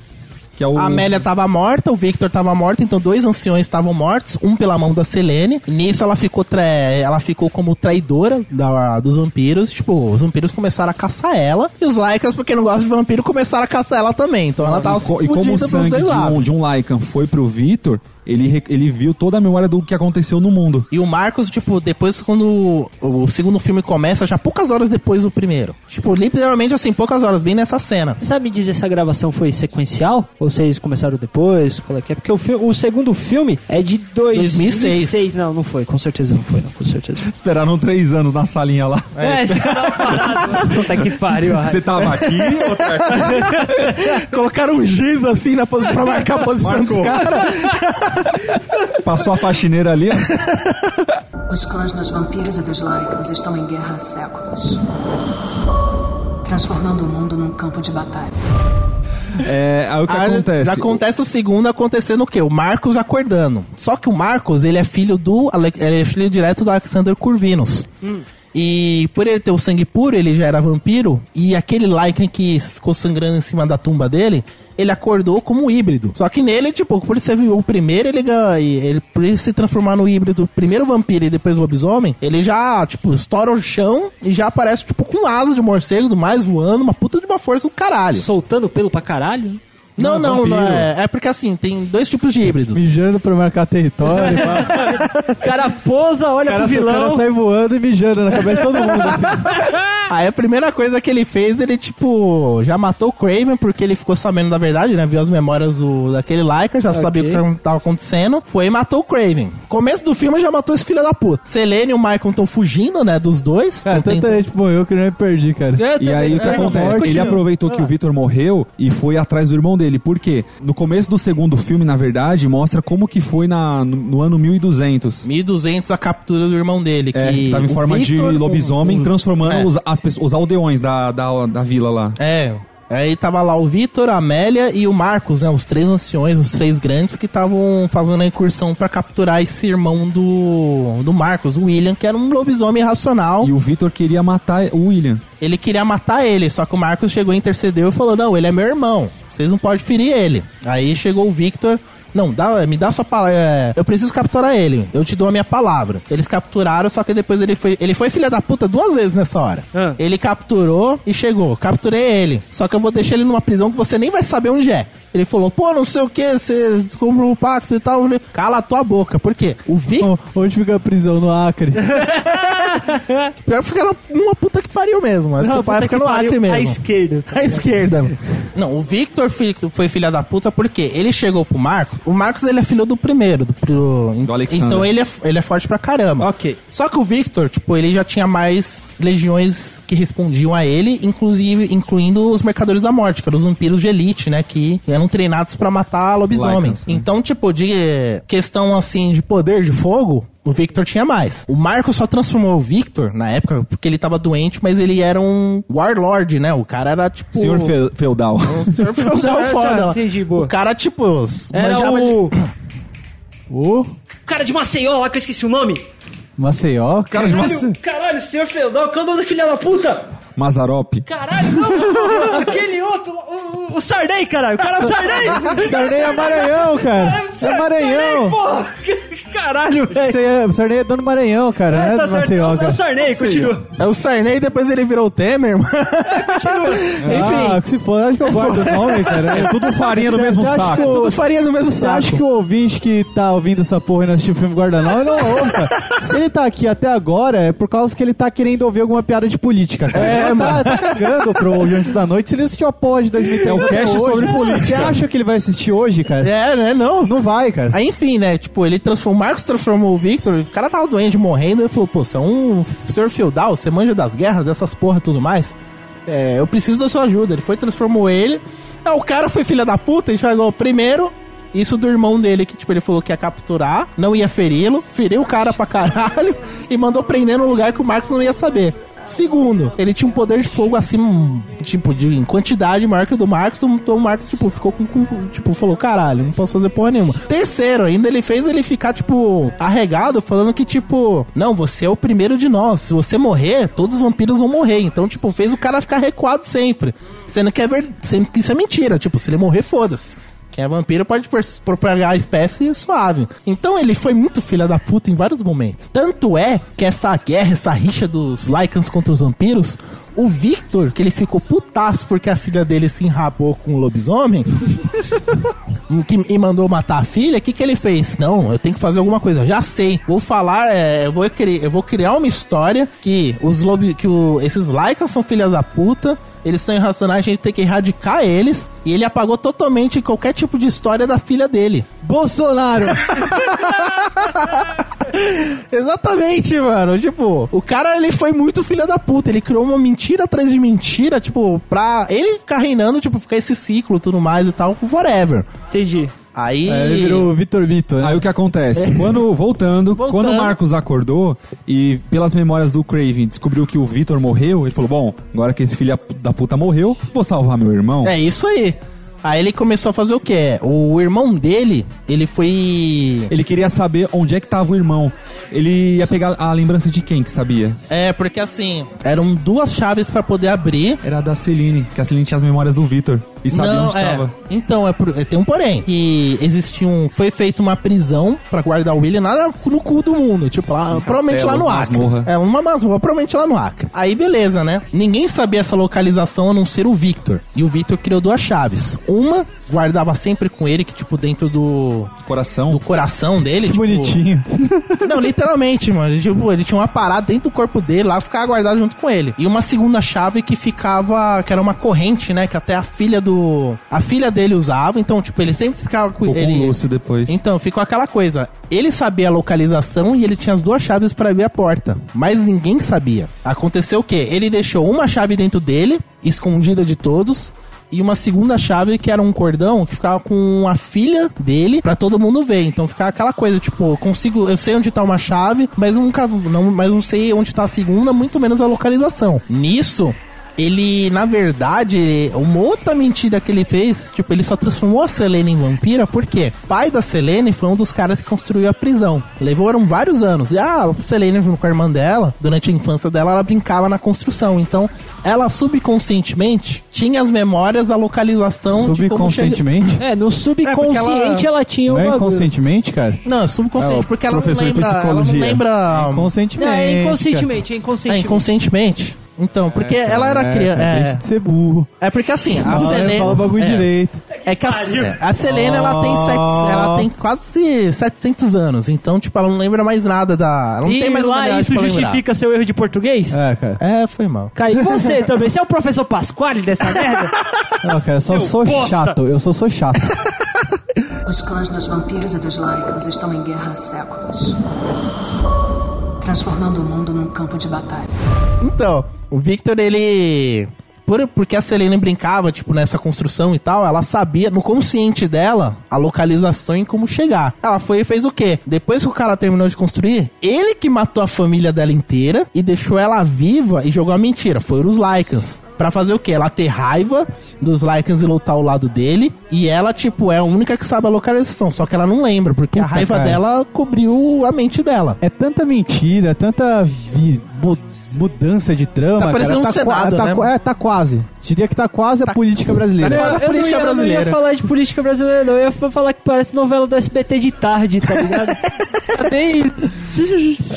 Que é o... A Amélia tava morta, o Victor tava morto, então dois anciões estavam mortos, um pela mão da Selene. Nisso ela ficou tra- ela ficou como traidora da- dos vampiros. Tipo, os vampiros começaram a caçar ela. E os Lycans, porque não gostam de vampiro, começaram a caçar ela também. Então ela tava e, co- e como o sangue dois de um, de um Lycan foi pro Victor, ele, ele viu toda a memória do que aconteceu no mundo. E o Marcos, tipo, depois quando o segundo filme começa, já poucas horas depois do primeiro. Tipo, literalmente assim, poucas horas, bem nessa cena. Sabe me dizer se a gravação foi sequencial? Ou vocês começaram depois? Qual é que é? Porque o, fi- o segundo filme é de dois- 2006. Não, não foi. Com certeza não foi. Não, com certeza. Esperaram três anos na salinha lá. É, esse canal parado. Puta que pariu. Você tava aqui ou tá aqui? Colocaram um giz assim na posição pra marcar a posição dos caras. Passou a faxineira ali. Os clãs dos vampiros e dos Lycans estão em guerra há séculos. Transformando o mundo num campo de batalha. É, aí o que Ah, acontece? Já acontece o segundo acontecendo o quê? O Marcos acordando. Só que o Marcos, ele é filho do. Ele é filho direto do Alexander Curvinus. E por ele ter o sangue puro, ele já era vampiro. E aquele Lycan que ficou sangrando em cima da tumba dele, ele acordou como um híbrido. Só que nele, tipo, por ele ser o primeiro, ele, ele por ele se transformar no híbrido, primeiro vampiro e depois lobisomem, ele já, tipo, estoura o chão e já aparece, tipo, com asa de morcego, do mais voando, uma puta de uma força do caralho. Soltando pelo pra caralho. Não, Ah, não, vampiro. não é. É porque assim, tem dois tipos de híbridos. Mijando pra marcar território. O cara pousa, olha o, cara, pro o cara vilão. sai voando e mijando na cabeça de todo mundo. Assim. Aí a primeira coisa que ele fez, ele, tipo, já matou o Craven, porque ele ficou sabendo da verdade, né? Viu as memórias do, daquele Laika, já sabia o que tava acontecendo. Foi e matou o Craven. Começo do filme já matou esse filho da puta. Selene e o Michael estão fugindo, né? Dos dois. Cara, tanta tentando- gente morreu que eu nem me perdi, cara. É, E aí o que é, acontece? Ele não. aproveitou que o Victor morreu e foi atrás do irmão dele. Por quê? No começo do segundo filme, na verdade, mostra como que foi na, no, no ano 1200. 1200 a captura do irmão dele. É, que que tava em o forma Victor- de lobisomem, o- transformando é. os, as os aldeões da, da, da vila lá. É. Aí tava lá o Vitor, a Amélia e o Marcos, né? Os três anciões, os três grandes que estavam fazendo a incursão pra capturar esse irmão do, do Marcos, o William, que era um lobisomem irracional. E o Victor queria matar o William. Ele queria matar ele, só que o Marcos chegou e intercedeu e falou: Não, ele é meu irmão, vocês não podem ferir ele. Aí chegou o Victor. Não, dá, me dá sua palavra. é, eu preciso capturar ele. Eu te dou a minha palavra. Eles capturaram, só que depois ele foi. Ele foi filha da puta duas vezes nessa hora. Ah. Ele capturou e chegou. Capturei ele. Só que eu vou deixar ele numa prisão que você nem vai saber onde é. Ele falou, pô, não sei o que, você descobriu o pacto e tal. Falei, Cala a tua boca. Por quê? O Victor. Ó, Onde fica a prisão? No Acre. Pior que fica na- numa puta que pariu mesmo. Mas seu pai fica no Acre mesmo. À esquerda. À esquerda. Não, o Victor foi filha da puta porque ele chegou pro Marcos. O Marcos ele é filho do primeiro, do, Do Alexander. Então ele é, ele é forte pra caramba. Ok. Só que o Victor, tipo, ele já tinha mais legiões que respondiam a ele, inclusive incluindo os Mercadores da Morte, que eram os vampiros de elite, né? Que eram treinados pra matar lobisomens. Lycans, né? Então, tipo, de questão assim de poder de fogo, o Victor tinha mais. O Marco só transformou o Victor na época porque ele tava doente, mas ele era um Warlord, né? O cara era tipo. Senhor fe- feudal. O senhor feudal foda. entendi, boa. O cara, tipo, Era manjava de- o... O o cara de Maceió lá, que eu esqueci o nome. Maceió. Cara de Caralho, massa. caralho, senhor feudal, qual é o nome da filha da puta? Mazarop. Caralho, não, aquele outro, o, o, Sarney, caralho, o cara é o Sarney. Sarney é Maranhão, cara. É Maranhão. Caralho, velho. É, o Sarney é dono do Maranhão, cara. É, não é tá Maceió, é o cara. Sarney, continua. É o Sarney, depois ele virou o Temer, mano. Enfim. Ah, que se for, acho que eu guardo o nome, cara. É tudo farinha do mesmo você saco. o- Tudo farinha do mesmo Você saco. acha que o ouvinte que tá ouvindo essa porra e não assistiu o filme Guardanal, não ouve, cara. Se ele tá aqui até agora, é por causa que ele tá querendo ouvir alguma piada de política, cara. É, Ele tá, tá cagando pro Diante da Noite. Se ele assistiu a porra de 2003 É um cast hoje, sobre política. Você acha que ele vai assistir hoje, cara? É, né? Não. Não vai, cara. Aí, enfim, né? Tipo, ele transformou. O Marcos transformou o Victor. O cara tava doente, morrendo. Ele falou: pô, você é um senhor feudal, você manja das guerras, dessas porra e tudo mais. É, eu preciso da sua ajuda. Ele foi, transformou ele. Aí, o cara foi filha da puta e chegou primeiro. Isso do irmão dele, que tipo, ele falou que ia capturar, não ia feri-lo, feriu o cara pra caralho e mandou prender num lugar que o Marcos não ia saber. Segundo, ele tinha um poder de fogo assim, tipo, de, em quantidade maior que o do Marcos, então o Marcos, tipo, ficou com, com- tipo, falou, caralho, não posso fazer porra nenhuma. Terceiro, ainda ele fez ele ficar, tipo, arregado, falando que, tipo, não, você é o primeiro de nós, se você morrer, todos os vampiros vão morrer. Então, tipo, fez o cara ficar recuado sempre. Sendo que é ver... sendo que isso é mentira, tipo, se ele morrer, foda-se. Quem é vampiro pode propagar a espécie suave. Então ele foi muito filha da puta em vários momentos. Tanto é que essa guerra, essa rixa dos Lycans contra os vampiros, o Victor, que ele ficou putaço porque a filha dele se enrabou com o lobisomem que, e mandou matar a filha, o que, que ele fez? Não, eu tenho que fazer alguma coisa. Já sei. Vou falar, é, eu, vou criar, eu vou criar uma história que os lobi, que o, esses Lycans são filhas da puta. Eles são irracionais, a gente tem que erradicar eles. E ele apagou totalmente qualquer tipo de história da filha dele. Bolsonaro! Exatamente, mano. Tipo, o cara ele foi muito filha da puta. Ele criou uma mentira atrás de mentira, tipo, pra ele ficar reinando, tipo, ficar esse ciclo tudo mais e tal, forever. Entendi. Aí. É, ele virou o Vitor Mito, né? Aí o que acontece? Quando, voltando, Voltando. quando o Marcos acordou e pelas memórias do Craven descobriu que o Victor morreu, ele falou: Bom, agora que esse filho da puta morreu, vou salvar meu irmão. É isso aí. Aí ele começou a fazer o quê? O irmão dele, ele foi. Ele queria saber onde é que tava o irmão. Ele ia pegar a lembrança de quem que sabia? É, porque assim, eram duas chaves pra poder abrir. Era da Celine, que a Celine tinha as memórias do Victor e sabia Não, onde é. estava. Então, é por- é, tem um porém. Que existia um. Foi feita uma prisão pra guardar o William lá no cu do mundo. Tipo, lá, provavelmente lá no Acre. masmorra. É, uma masmorra, provavelmente lá no Acre. Aí, beleza, né? Ninguém sabia essa localização a não ser o Victor. E o Victor criou duas chaves. Uma guardava sempre com ele, que tipo, dentro do, Coração. do coração dele. Que tipo, bonitinho. Não, literalmente, mano. Ele, tipo, ele tinha uma parada dentro do corpo dele lá, ficava guardado junto com ele. E uma segunda chave que ficava, que era uma corrente, né? Que até a filha do. A filha dele usava. Então, tipo, ele sempre ficava com com ele. o Lúcio depois. Então, ficou aquela coisa. Ele sabia a localização e ele tinha as duas chaves pra abrir a porta. Mas ninguém sabia. Aconteceu o quê? Ele deixou uma chave dentro dele, escondida de todos. E uma segunda chave que era um cordão que ficava com a filha dele pra todo mundo ver. Então ficava aquela coisa, tipo, eu consigo, eu sei onde tá uma chave, mas nunca, não, mas não sei onde tá a segunda, muito menos a localização. Nisso, ele, na verdade, uma outra mentira que ele fez, tipo, ele só transformou a Selene em vampira porque o pai da Selene foi um dos caras que construiu a prisão. Levaram vários anos. E a Selene, junto com a irmã dela, durante a infância dela, ela brincava na construção. Então, ela subconscientemente tinha as memórias, a localização de como chega... Subconscientemente? É, no subconsciente ela... tinha o Não é inconscientemente, cara? Não, é subconsciente, É, o porque ela não de lembra. Ela não psicologia. lembra. Inconscientemente. Não, é inconscientemente, é É, inconscientemente. Então, porque É, ela era cara, criança. cara, É, Deixa de ser burro. é porque assim, a Fala, Selene. fala o bagulho é, direito. É que a, a Selena, ela tem, sete, ela tem quase 700 anos. Então, tipo, ela não lembra mais nada da. Ela não E tem mais lá isso lembrar. justifica seu erro de português? É, cara. É, foi mal. Kai, e você também? Você é o professor Pasquale dessa merda? Não, cara, eu só sou bosta. chato. Eu só sou chato. Os clãs dos vampiros e dos Lycans estão em guerra há séculos. Transformando o mundo num campo de batalha. Então, o Victor, ele. Por, porque a Selene brincava, tipo, nessa construção e tal, ela sabia, no consciente dela, a localização e como chegar. Ela foi e fez o quê? Depois que o cara terminou de construir, ele que matou a família dela inteira e deixou ela viva e jogou a mentira. Foram os Lycans. Pra fazer o quê? Ela ter raiva dos Lycans e lutar ao lado dele. E ela, tipo, é a única que sabe a localização. Só que ela não lembra, porque a Puta, raiva cara. dela cobriu a mente dela. É tanta mentira, tanta vi- mudança de trama. Tá parecendo cara, um Senado, tá, né? É, tá quase. Diria que tá quase a política brasileira. Tá quase. a eu, política não ia, eu não brasileira. ia falar de política brasileira, não. Eu ia falar que parece novela do SBT de tarde, tá ligado? Tá bem.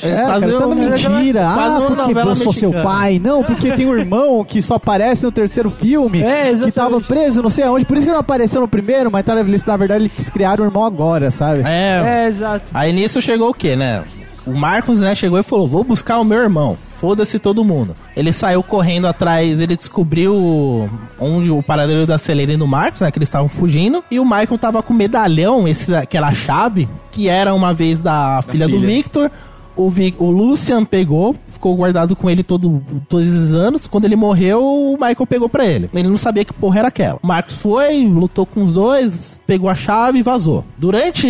É, Quase cara, mentira. Ah, porque eu sou seu pai. Não, porque tem um irmão que só aparece no terceiro filme. É, que tava preso, não sei aonde. Por isso que ele não apareceu no primeiro, mas tá, na verdade eles criaram o irmão agora, sabe? É, É, exato. Aí nisso chegou o quê, né? O Marcos, né, chegou e falou: Vou buscar o meu irmão. Foda-se todo mundo. Ele saiu correndo atrás, ele descobriu onde o paradeiro da e do Marcos, né? Que eles estavam fugindo. E o Michael tava com o medalhão, esse, aquela chave, que era uma vez da filha, do filha. Victor. O, Vi- o Lucian pegou, ficou guardado com ele todo, todos esses anos. Quando ele morreu, o Michael pegou pra ele. Ele não sabia que porra era aquela. O Marcos foi, lutou com os dois, pegou a chave e vazou. Durante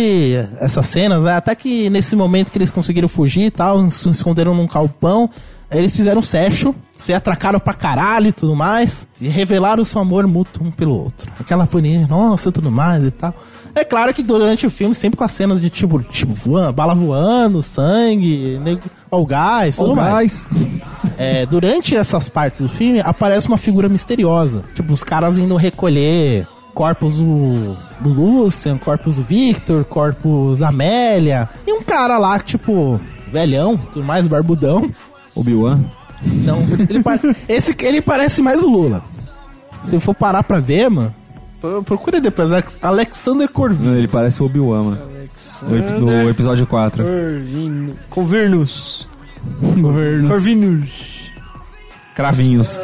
essas cenas, né, até que nesse momento que eles conseguiram fugir e tal, se esconderam num calpão, eles fizeram sexo, se atracaram pra caralho e tudo mais, e revelaram seu amor mútuo um pelo outro. Aquela paninha, nossa, e tudo mais e tal. É claro que durante o filme, sempre com as cenas de tipo, tipo voando, bala voando, sangue, nego, gás, tudo mais. É, durante essas partes do filme, aparece uma figura misteriosa. Tipo, os caras indo recolher corpos do, do Lucian, corpos do Victor, corpos da Amélia. E um cara lá, tipo, velhão, tudo mais, barbudão. Obi-Wan. Então, ele, pare- esse, ele parece mais o Lula. Se for parar pra ver, mano, pro- procura depois. Alex- Alexander Corbin. Ele parece o Obi-Wan, mano. Do, ep- do episódio 4. Corvino. Convirnus. Governos. Corvinus. Cravinhos.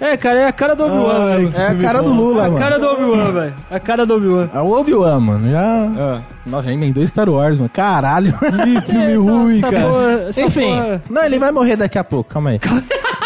É, cara, é a cara do Obi-Wan, velho. É a cara do Lula, É a mano. cara do Obi-Wan, velho. É a cara do Obi-Wan. É o Obi-Wan, mano. Já. Nossa, já emendou Star Wars, mano. Caralho. Que filme ruim, Essa cara. porra- Enfim. porra- Não, ele vai morrer daqui a pouco, calma aí.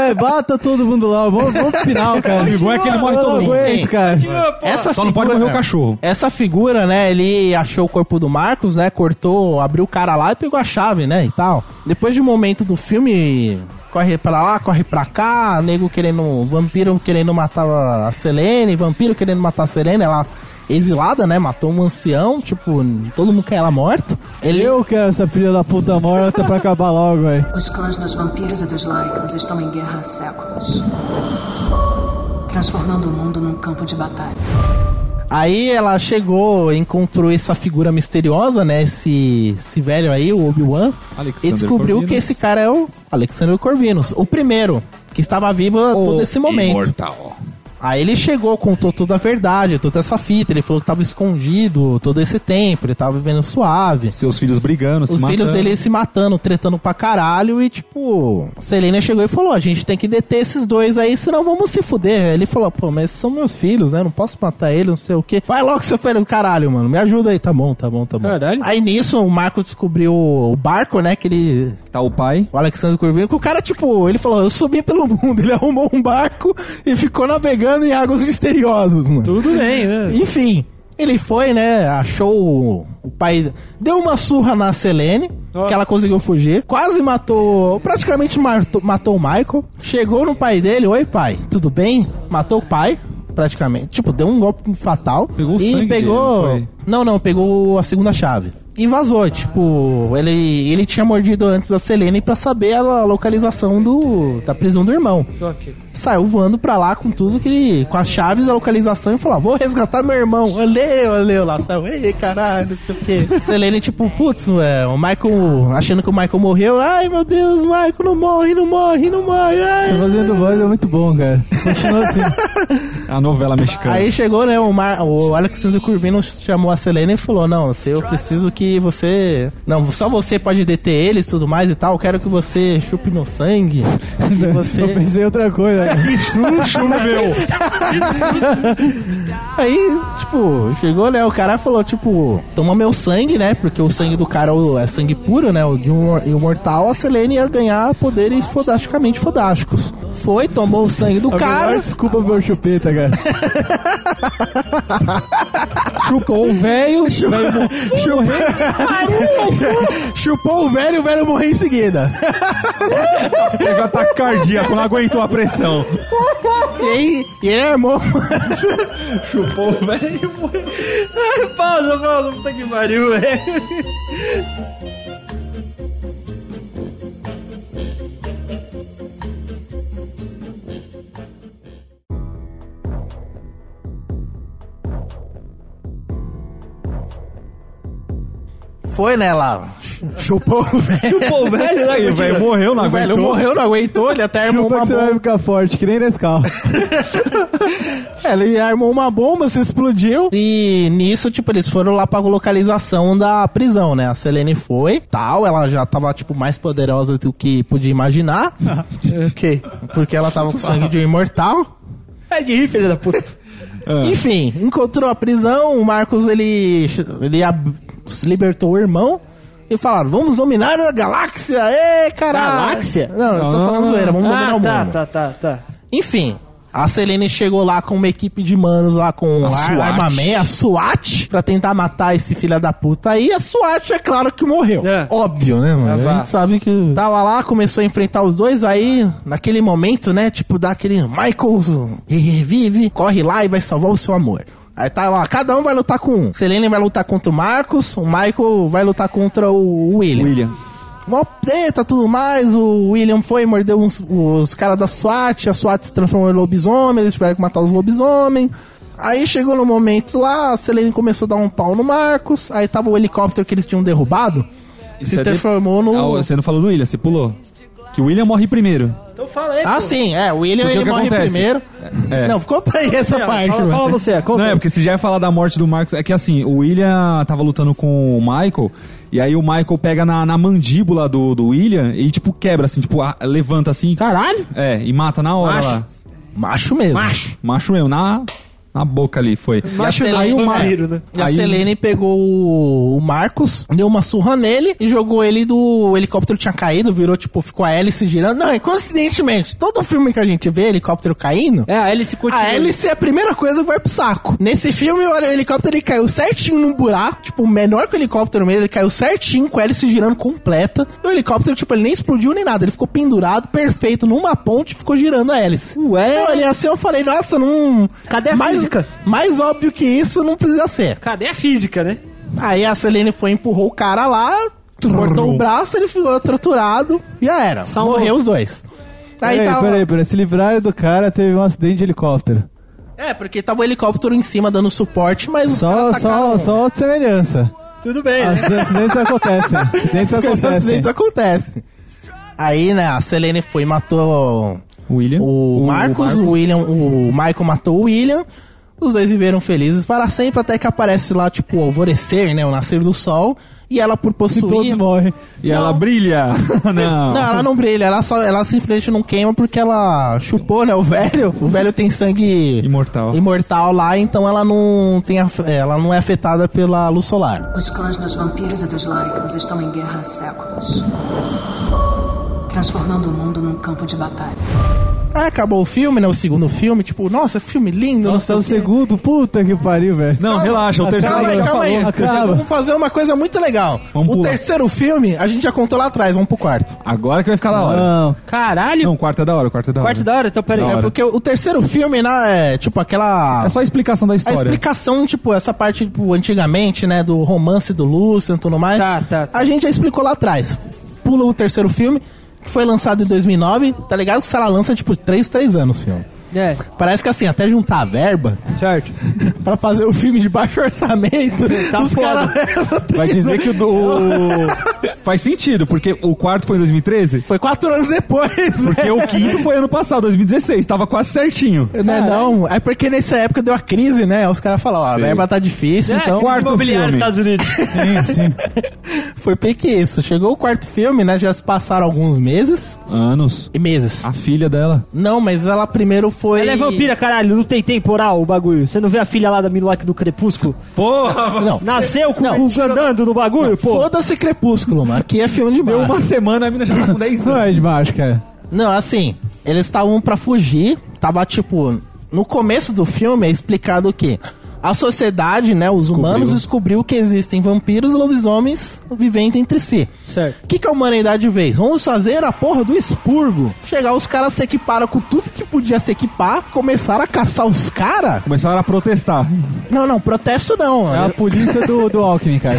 É, bata todo mundo lá. Vamos, vamos pro final, cara. O bom é que ele morre todo mundo. aguento, cara. Essa Só não pode figura- morrer o cachorro. Essa figura, né, ele achou o corpo do Marcos, né, cortou, abriu o cara lá e pegou a chave, né, e tal. Depois de um momento do filme, corre pra lá, corre pra cá, nego querendo, vampiro querendo matar a Selene, vampiro querendo matar a Selene, ela exilada, né, matou um ancião, tipo, todo mundo quer ela morta. Ele, Eu quero essa filha da puta morta pra acabar logo, velho. Os clãs dos vampiros e dos Lycans estão em guerra há séculos. Transformando o mundo num campo de batalha. Aí ela chegou, encontrou essa figura misteriosa, né? Esse, esse velho aí, o Obi-Wan. E descobriu Corvinus. que esse cara é o Alexander Corvinus. O primeiro que estava viva todo esse momento. Imortal. Aí ele chegou, contou toda a verdade, toda essa fita. Ele falou que tava escondido todo esse tempo, ele tava vivendo suave. Seus filhos brigando, se Os filhos matando. dele se matando, tretando pra caralho. E tipo, Selena chegou e falou: a gente tem que deter esses dois aí, senão vamos se fuder. Ele falou: pô, mas são meus filhos, né? Não posso matar ele, não sei o quê. Vai logo, seu filho do caralho, mano. Me ajuda aí. Tá bom, tá bom, tá bom. Verdade. Aí nisso, o Marco descobriu o barco, né? Que ele Tá o pai. o Alexandre Curvino, que o cara, tipo, ele falou, eu subi pelo mundo, ele arrumou um barco e ficou navegando em águas misteriosas, mano. Tudo bem, né? Enfim, ele foi, né, achou o, pai, deu uma surra na Selene, Ó. que ela conseguiu fugir, quase matou, praticamente matou, matou o Michael, chegou no pai dele, oi pai, tudo bem? Matou o pai, praticamente, tipo, deu um golpe fatal. Pegou o e pegou... dele? Não, não, pegou a segunda chave. E vazou, tipo, ele, ele tinha mordido antes da Selene pra saber a localização do, da prisão do irmão. Saiu voando pra lá com tudo que. com as chaves, a localização e falou: ah, vou resgatar meu irmão. Olhei, olhei lá, saiu, ei, caralho, não sei o quê. Selene, tipo, putz, é, o Michael, achando que o Michael morreu, ai meu Deus, Michael, não morre, não morre, não morre, ai. Essa vozinha do voz é muito bom, cara. Continua assim. A novela mexicana. Aí chegou, né, o, Mar, o Alexandre Curvino chamou a Selene e falou: Não, eu preciso que você. Não, só você pode deter eles e tudo mais e tal. Eu quero que você chupe meu sangue. Que você. Eu pensei em outra coisa. cara. meu. Aí, tipo, chegou, né? O cara falou, tipo, toma meu sangue, né? Porque o sangue do cara é sangue puro, né? O de um imortal, a Selene ia ganhar poderes fodasticamente fodásticos. Foi, tomou o sangue do A cara. desculpa meu chupeta, cara. Chupou o velho. Chupou o velho e o velho morreu em seguida. Teve ataque cardíaco, não aguentou a pressão. E aí, e ele armou. Chupou o velho. pausa, pausa, puta que pariu, velho. Foi, né, lá. Chupou o velho. Pô, o velho, né? O velho morreu, não O velho aguentou. morreu, não aguentou, ele até armou Chupa uma que você vai bomba. ficar forte, que nem Nescau. É, Ele armou uma bomba, se explodiu. E nisso, tipo, eles foram lá pra localização da prisão, né? A Selene foi, tal, ela já tava, tipo, mais poderosa do que podia imaginar. Ok. Porque ela tava com sangue de um imortal. É de rir, filho da puta. Enfim, encontrou a prisão, o Marcos, ele, ele ab- libertou o irmão. E falaram, vamos dominar a galáxia, ê, caralho. Galáxia? Não, eu tô falando zoeira, vamos dominar Ah, o tá, mundo. tá, tá, tá. Enfim, a Selene chegou lá com uma equipe de manos lá com A SWAT. armamento, a SWAT, pra tentar matar esse filho da puta aí. A SWAT, é claro que morreu. É. Óbvio, né, mano? Ah, a gente sabe que tava lá, começou a enfrentar os dois, aí, naquele momento, né, tipo, dá aquele Michael revive, corre lá e vai salvar o seu amor. Aí tá lá, cada um vai lutar com um. Selene vai lutar contra o Marcos, o Michael vai lutar contra o William. William. Mó treta, tudo mais. O William foi, mordeu uns- os caras da SWAT. A SWAT se transformou em lobisomem. Eles tiveram que matar os lobisomens. Aí chegou no momento lá, a Selene começou a dar um pau no Marcos. Aí tava o helicóptero que eles tinham derrubado. Isso se é de- transformou Ah, no. você não falou do William, você pulou. Que o William morre primeiro. Então fala aí, Ah, pô. sim, é. O William Porque ele que morre acontece? primeiro. É. Não, conta aí essa parte. Fala, fala você, conta Não, é porque se já ia falar da morte do Marcos, é que assim, o William tava lutando com o Michael, e aí o Michael pega na, na mandíbula do, do William e, tipo, quebra, assim, tipo, a- levanta assim. Caralho. É, e mata na hora Macho. lá. Macho mesmo. Macho. Macho mesmo, na, na boca ali, foi. Macho Selene- aí o. Mariro, né? E a Aí- Selene pegou o- Marcos, deu uma surra nele e jogou ele do o helicóptero tinha caído, virou tipo, ficou a hélice girando. Não, e coincidentemente, todo filme que a gente vê helicóptero caindo, É, a hélice continua. a hélice é a primeira coisa que vai pro saco. Nesse filme, olha, o helicóptero ele caiu certinho num buraco, tipo, menor que o helicóptero mesmo, ele caiu certinho com a hélice girando completa. E o helicóptero, tipo, ele nem explodiu nem nada, ele ficou pendurado, perfeito, numa ponte, ficou girando a hélice. Ué. Eu olhei assim, eu falei, nossa, não... Cadê a mais, física? Mais óbvio que isso não precisa ser. Cadê a física, né? Aí a Selene foi, empurrou o cara lá, cortou o braço, ele ficou torturado, já era. Salvou. Morreu os dois. Aí Peraí, tava... peraí, peraí. Se livraram do cara, teve um acidente de helicóptero. É, porque tava o helicóptero em cima dando suporte, mas Só, só, só semelhança. Tudo bem, As- né? Acidentes acontecem. Acidentes As acontecem. acidentes acontecem. Aí, né, a Selene foi e matou William. O, O Marcos, Marcos. o William, o Michael matou o William. Os dois viveram felizes para sempre, até que aparece lá, tipo, o alvorecer, né? O nascer do sol. E ela, por E todos possuir. morrem. E ela Não. brilha. não. Não, ela não brilha, ela, só, ela simplesmente não queima porque ela chupou, né? O velho. O velho tem sangue Imortal. imortal lá, então ela não tem af- ela não é afetada pela luz solar. Os clãs dos vampiros e dos Lycans estão em guerra há séculos. Transformando o mundo num campo de batalha. Aí acabou o filme, né? O segundo filme, tipo, nossa, filme lindo, Nossa, é não o sei o quê. segundo, puta que pariu, velho. Não, relaxa, o terceiro Calma aí, já calma aí. falou. acaba. Vamos fazer uma coisa muito legal. Vamos o pular. terceiro filme, a gente já contou lá atrás, vamos pro quarto. Agora que vai ficar da hora. Não, Caralho. Não, o quarto é da hora, o quarto é da hora. Quarto da hora, então pera Da aí. hora. É porque o, terceiro filme, né, é tipo aquela... É só a explicação da A história. explicação, tipo, essa parte, tipo, antigamente, né, do romance do Lúcio e tudo mais. Tá, tá, tá. A gente já explicou lá atrás. Pula o terceiro filme, foi lançado em 2009. Tá ligado que o Sara lança, tipo, 3, 3 anos o filme. É, Parece que assim, até juntar a verba certo. pra fazer o filme de baixo orçamento, Tá os foda. Vai dizer que o do... Faz sentido, porque o quarto foi em 2013, Foi quatro anos depois, porque velho. o quinto foi ano passado, 2016, tava quase certinho. Não, é não, é porque nessa época deu a crise, né? Os caras falaram, ó, a verba tá difícil, É, então quarto imobiliário filme. dos Estados Unidos. sim, sim. foi pique isso. Chegou o quarto filme, né? Já se passaram alguns meses. Anos. E meses. A filha dela. Não, mas ela primeiro foi... Ela é vampira, caralho, não tem temporal o bagulho. Você não vê a filha lá da Milwaukee do Crepúsculo? Porra! Não, Nasceu com, Não. com andando no bagulho, pô. Foda-se Crepúsculo, mano. Aqui é filme de Deu uma semana, a mina já tá com 10 Não anos. é de baixo, cara. Não, assim, eles estavam pra fugir. Tava, tipo... No começo do filme é explicado que a sociedade, né, os humanos descobriu que existem vampiros e lobisomens vivendo entre si. Certo. O que, que a humanidade fez? Vamos fazer a porra do expurgo. Chegar, os caras se equiparam com tudo que podia se equipar, começaram a caçar os caras. Começaram a protestar. Não, não, protesto não. É a polícia do, do Alckmin, cara.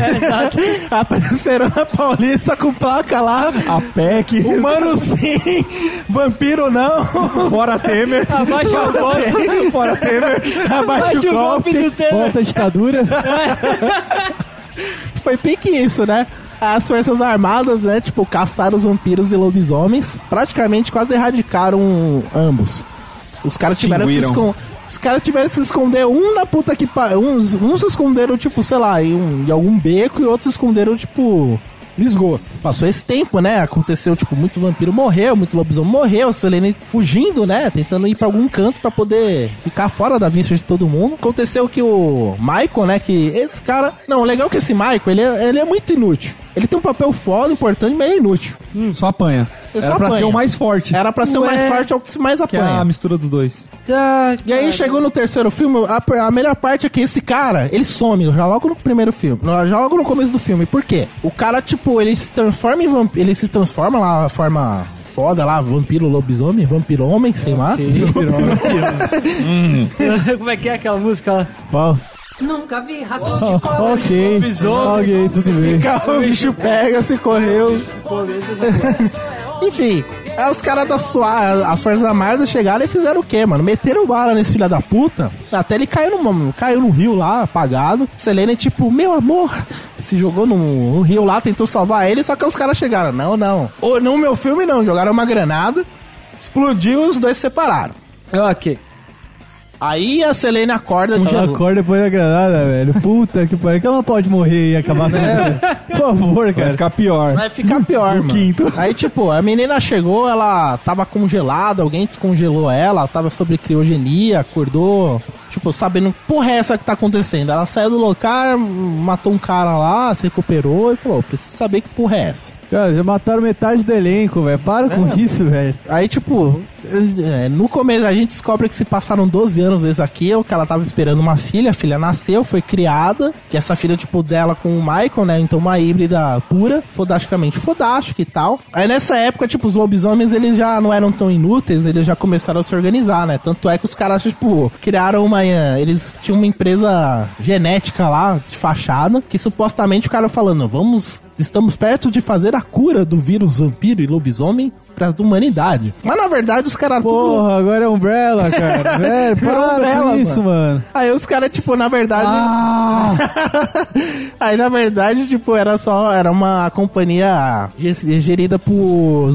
Apareceram na Paulista com placa lá. A PEC, Humano sim, vampiro não. fora Temer. Abaixa o golpe. fora Temer. Abaixa o golpe. do Temer. Volta a ditadura. Foi pique isso, né? As forças armadas, né, tipo, caçaram os vampiros e lobisomens. Praticamente quase erradicaram ambos. Os caras tiveram que esconder. Os caras tiveram que se esconder um na puta que uns, uns se esconderam, tipo, sei lá, em, um- em algum beco e outros se esconderam, tipo, esgoto. Passou esse tempo, né? Aconteceu, tipo, muito vampiro morreu, muito lobisomem morreu, Selene fugindo, né? Tentando ir pra algum canto pra poder ficar fora da vista de todo mundo. Aconteceu que o Michael, né? Que esse cara. Não, o legal é que esse Michael, ele é, ele é muito inútil. Ele tem um papel foda, importante, mas ele é inútil. Só apanha. Ele Era só pra apanha. ser o mais forte. Era pra ser o mais forte, é o que mais Que é apanha. a mistura dos dois. Tá, E aí chegou no terceiro filme, a, a melhor parte é que esse cara, ele some já logo no primeiro filme, já logo no começo do filme. Por quê? O cara, tipo, ele se transforma em vampiro, ele se transforma lá, a forma foda lá, vampiro, lobisomem, vampiro homem, sei lá. Como é que é aquela música lá? Qual? Nunca vi rastro de cobra. ok. Ok, tudo bem. o bicho pega, se correu. Enfim, aí os caras da sua, as forças armadas chegaram e fizeram o quê, mano? Meteram bala nesse filho da puta, até ele caiu no, caiu no rio lá, apagado. Selene, tipo, meu amor, se jogou no, no rio lá, tentou salvar ele, só que os caras chegaram, não, não. Ou, no meu filme, não, jogaram uma granada, explodiu e os dois se separaram. Ok. Aí a Selene acorda, Ela tipo, acorda depois da granada, velho. Puta que pariu. Que ela não pode morrer e acabar com ela. Por favor, Vai cara. ficar pior. Vai ficar pior, mano. quinto. Aí, tipo, a menina chegou, ela tava congelada, alguém descongelou ela, ela tava sobre criogenia, acordou, tipo, sabendo, porra é essa que tá acontecendo? Ela saiu do local, matou um cara lá, se recuperou e falou, preciso saber que porra é essa. Cara, já mataram metade do elenco, velho. Para com isso, velho. Aí, tipo, é, no começo a gente descobre que se passaram 12 anos desde aquilo, que ela tava esperando uma filha, a filha nasceu, foi criada, que essa filha, tipo, dela com o Michael, né? Então uma híbrida pura, fodasticamente fodástica e tal. Aí nessa época, tipo, os lobisomens, eles já não eram tão inúteis, eles já começaram a se organizar, né? Tanto é que os caras, tipo, criaram uma... eh, Eles tinham uma empresa genética lá, de fachada, que supostamente o cara falando, vamos estamos perto de fazer a cura do vírus vampiro e lobisomem pra humanidade. Mas na verdade os caras tudo Porra, agora é Umbrella, cara. Velho, para Umbrella, com isso, mano. Aí os caras, tipo, na verdade. Ah, Aí, na verdade, tipo, era só. Era uma companhia ge- gerida por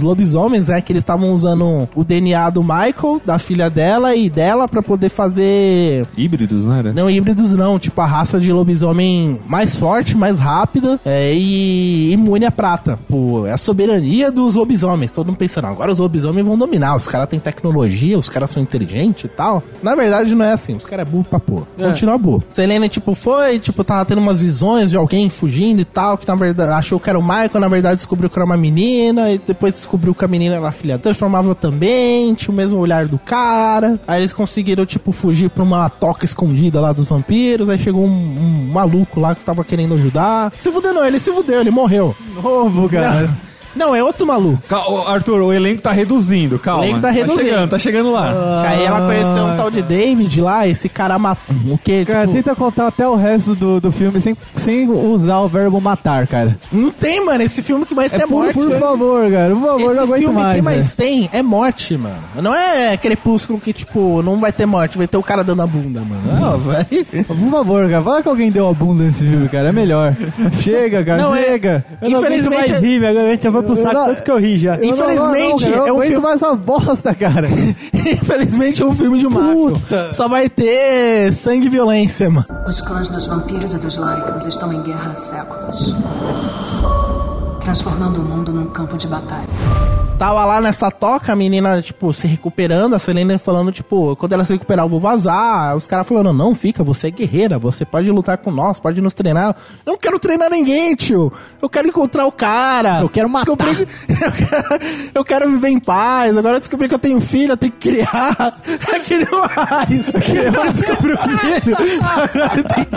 lobisomens, né? Que eles estavam usando o DNA do Michael, da filha dela e dela pra poder fazer. Híbridos, não era? Não híbridos, não. Tipo, a raça de lobisomem mais forte, mais rápida é, e imune à prata. Pô, é a soberania dos lobisomens. Todo mundo pensando, agora os lobisomens vão dominar. Os caras têm tecnologia, os caras são inteligentes e tal. Na verdade, não é assim. Os caras é burro pra pôr. Continua burro. Selene, tipo, foi, tipo, tava tendo umas visões de alguém fugindo e tal, que na verdade achou que era o Michael, na verdade descobriu que era uma menina, e depois descobriu que a menina era a filha. Transformava também, tinha o mesmo olhar do cara. Aí eles conseguiram, tipo, fugir pra uma toca escondida lá dos vampiros. Aí chegou um, um maluco lá que tava querendo ajudar. Se fudeu, não, ele se fudeu, ele morreu. Novo, cara. Não, é outro maluco. Cal- Arthur, o elenco tá reduzindo, calma. O elenco tá reduzindo. chegando, tá chegando lá. Aí ela conheceu um tal de David lá, esse cara matou. O que? Cara, tipo, tenta contar até o resto do, do filme sem, sem usar o verbo matar, cara. Não tem, mano. Esse filme que mais tem é morte. por favor, cara. Por favor, Esse não aguento filme mais. que mais tem é morte, mano. Não é crepúsculo que, tipo, não vai ter morte, vai ter o cara dando a bunda, mano. Não, vai. Por favor, cara. Fala que alguém deu a bunda nesse filme, cara. É melhor. Chega, cara. Não, é- chega. Eu não aguento Infelizmente- mais rir, minha garganta pro saco, não- tanto que eu ri já. Eu não- Infelizmente, não, cara, eu é um não filme- mais essa bosta, cara. Infelizmente é um filme de macho. Só vai ter sangue e violência, mano. Os clãs dos vampiros e dos Lycans estão em guerra há séculos. Transformando o mundo num campo de batalha. Tava lá nessa toca, a menina, tipo, se recuperando, a Selena falando, tipo, quando ela se recuperar, eu vou vazar. Os caras falando, não, fica, você é guerreira, você pode lutar com nós, pode nos treinar. Eu não quero treinar ninguém, tio. Eu quero encontrar o cara. Eu quero matar. Descobri que- eu, quero, eu quero viver em paz. Agora eu descobri que eu tenho filho, eu tenho que criar. Eu queria mais. Eu descobri o filho. Eu tenho que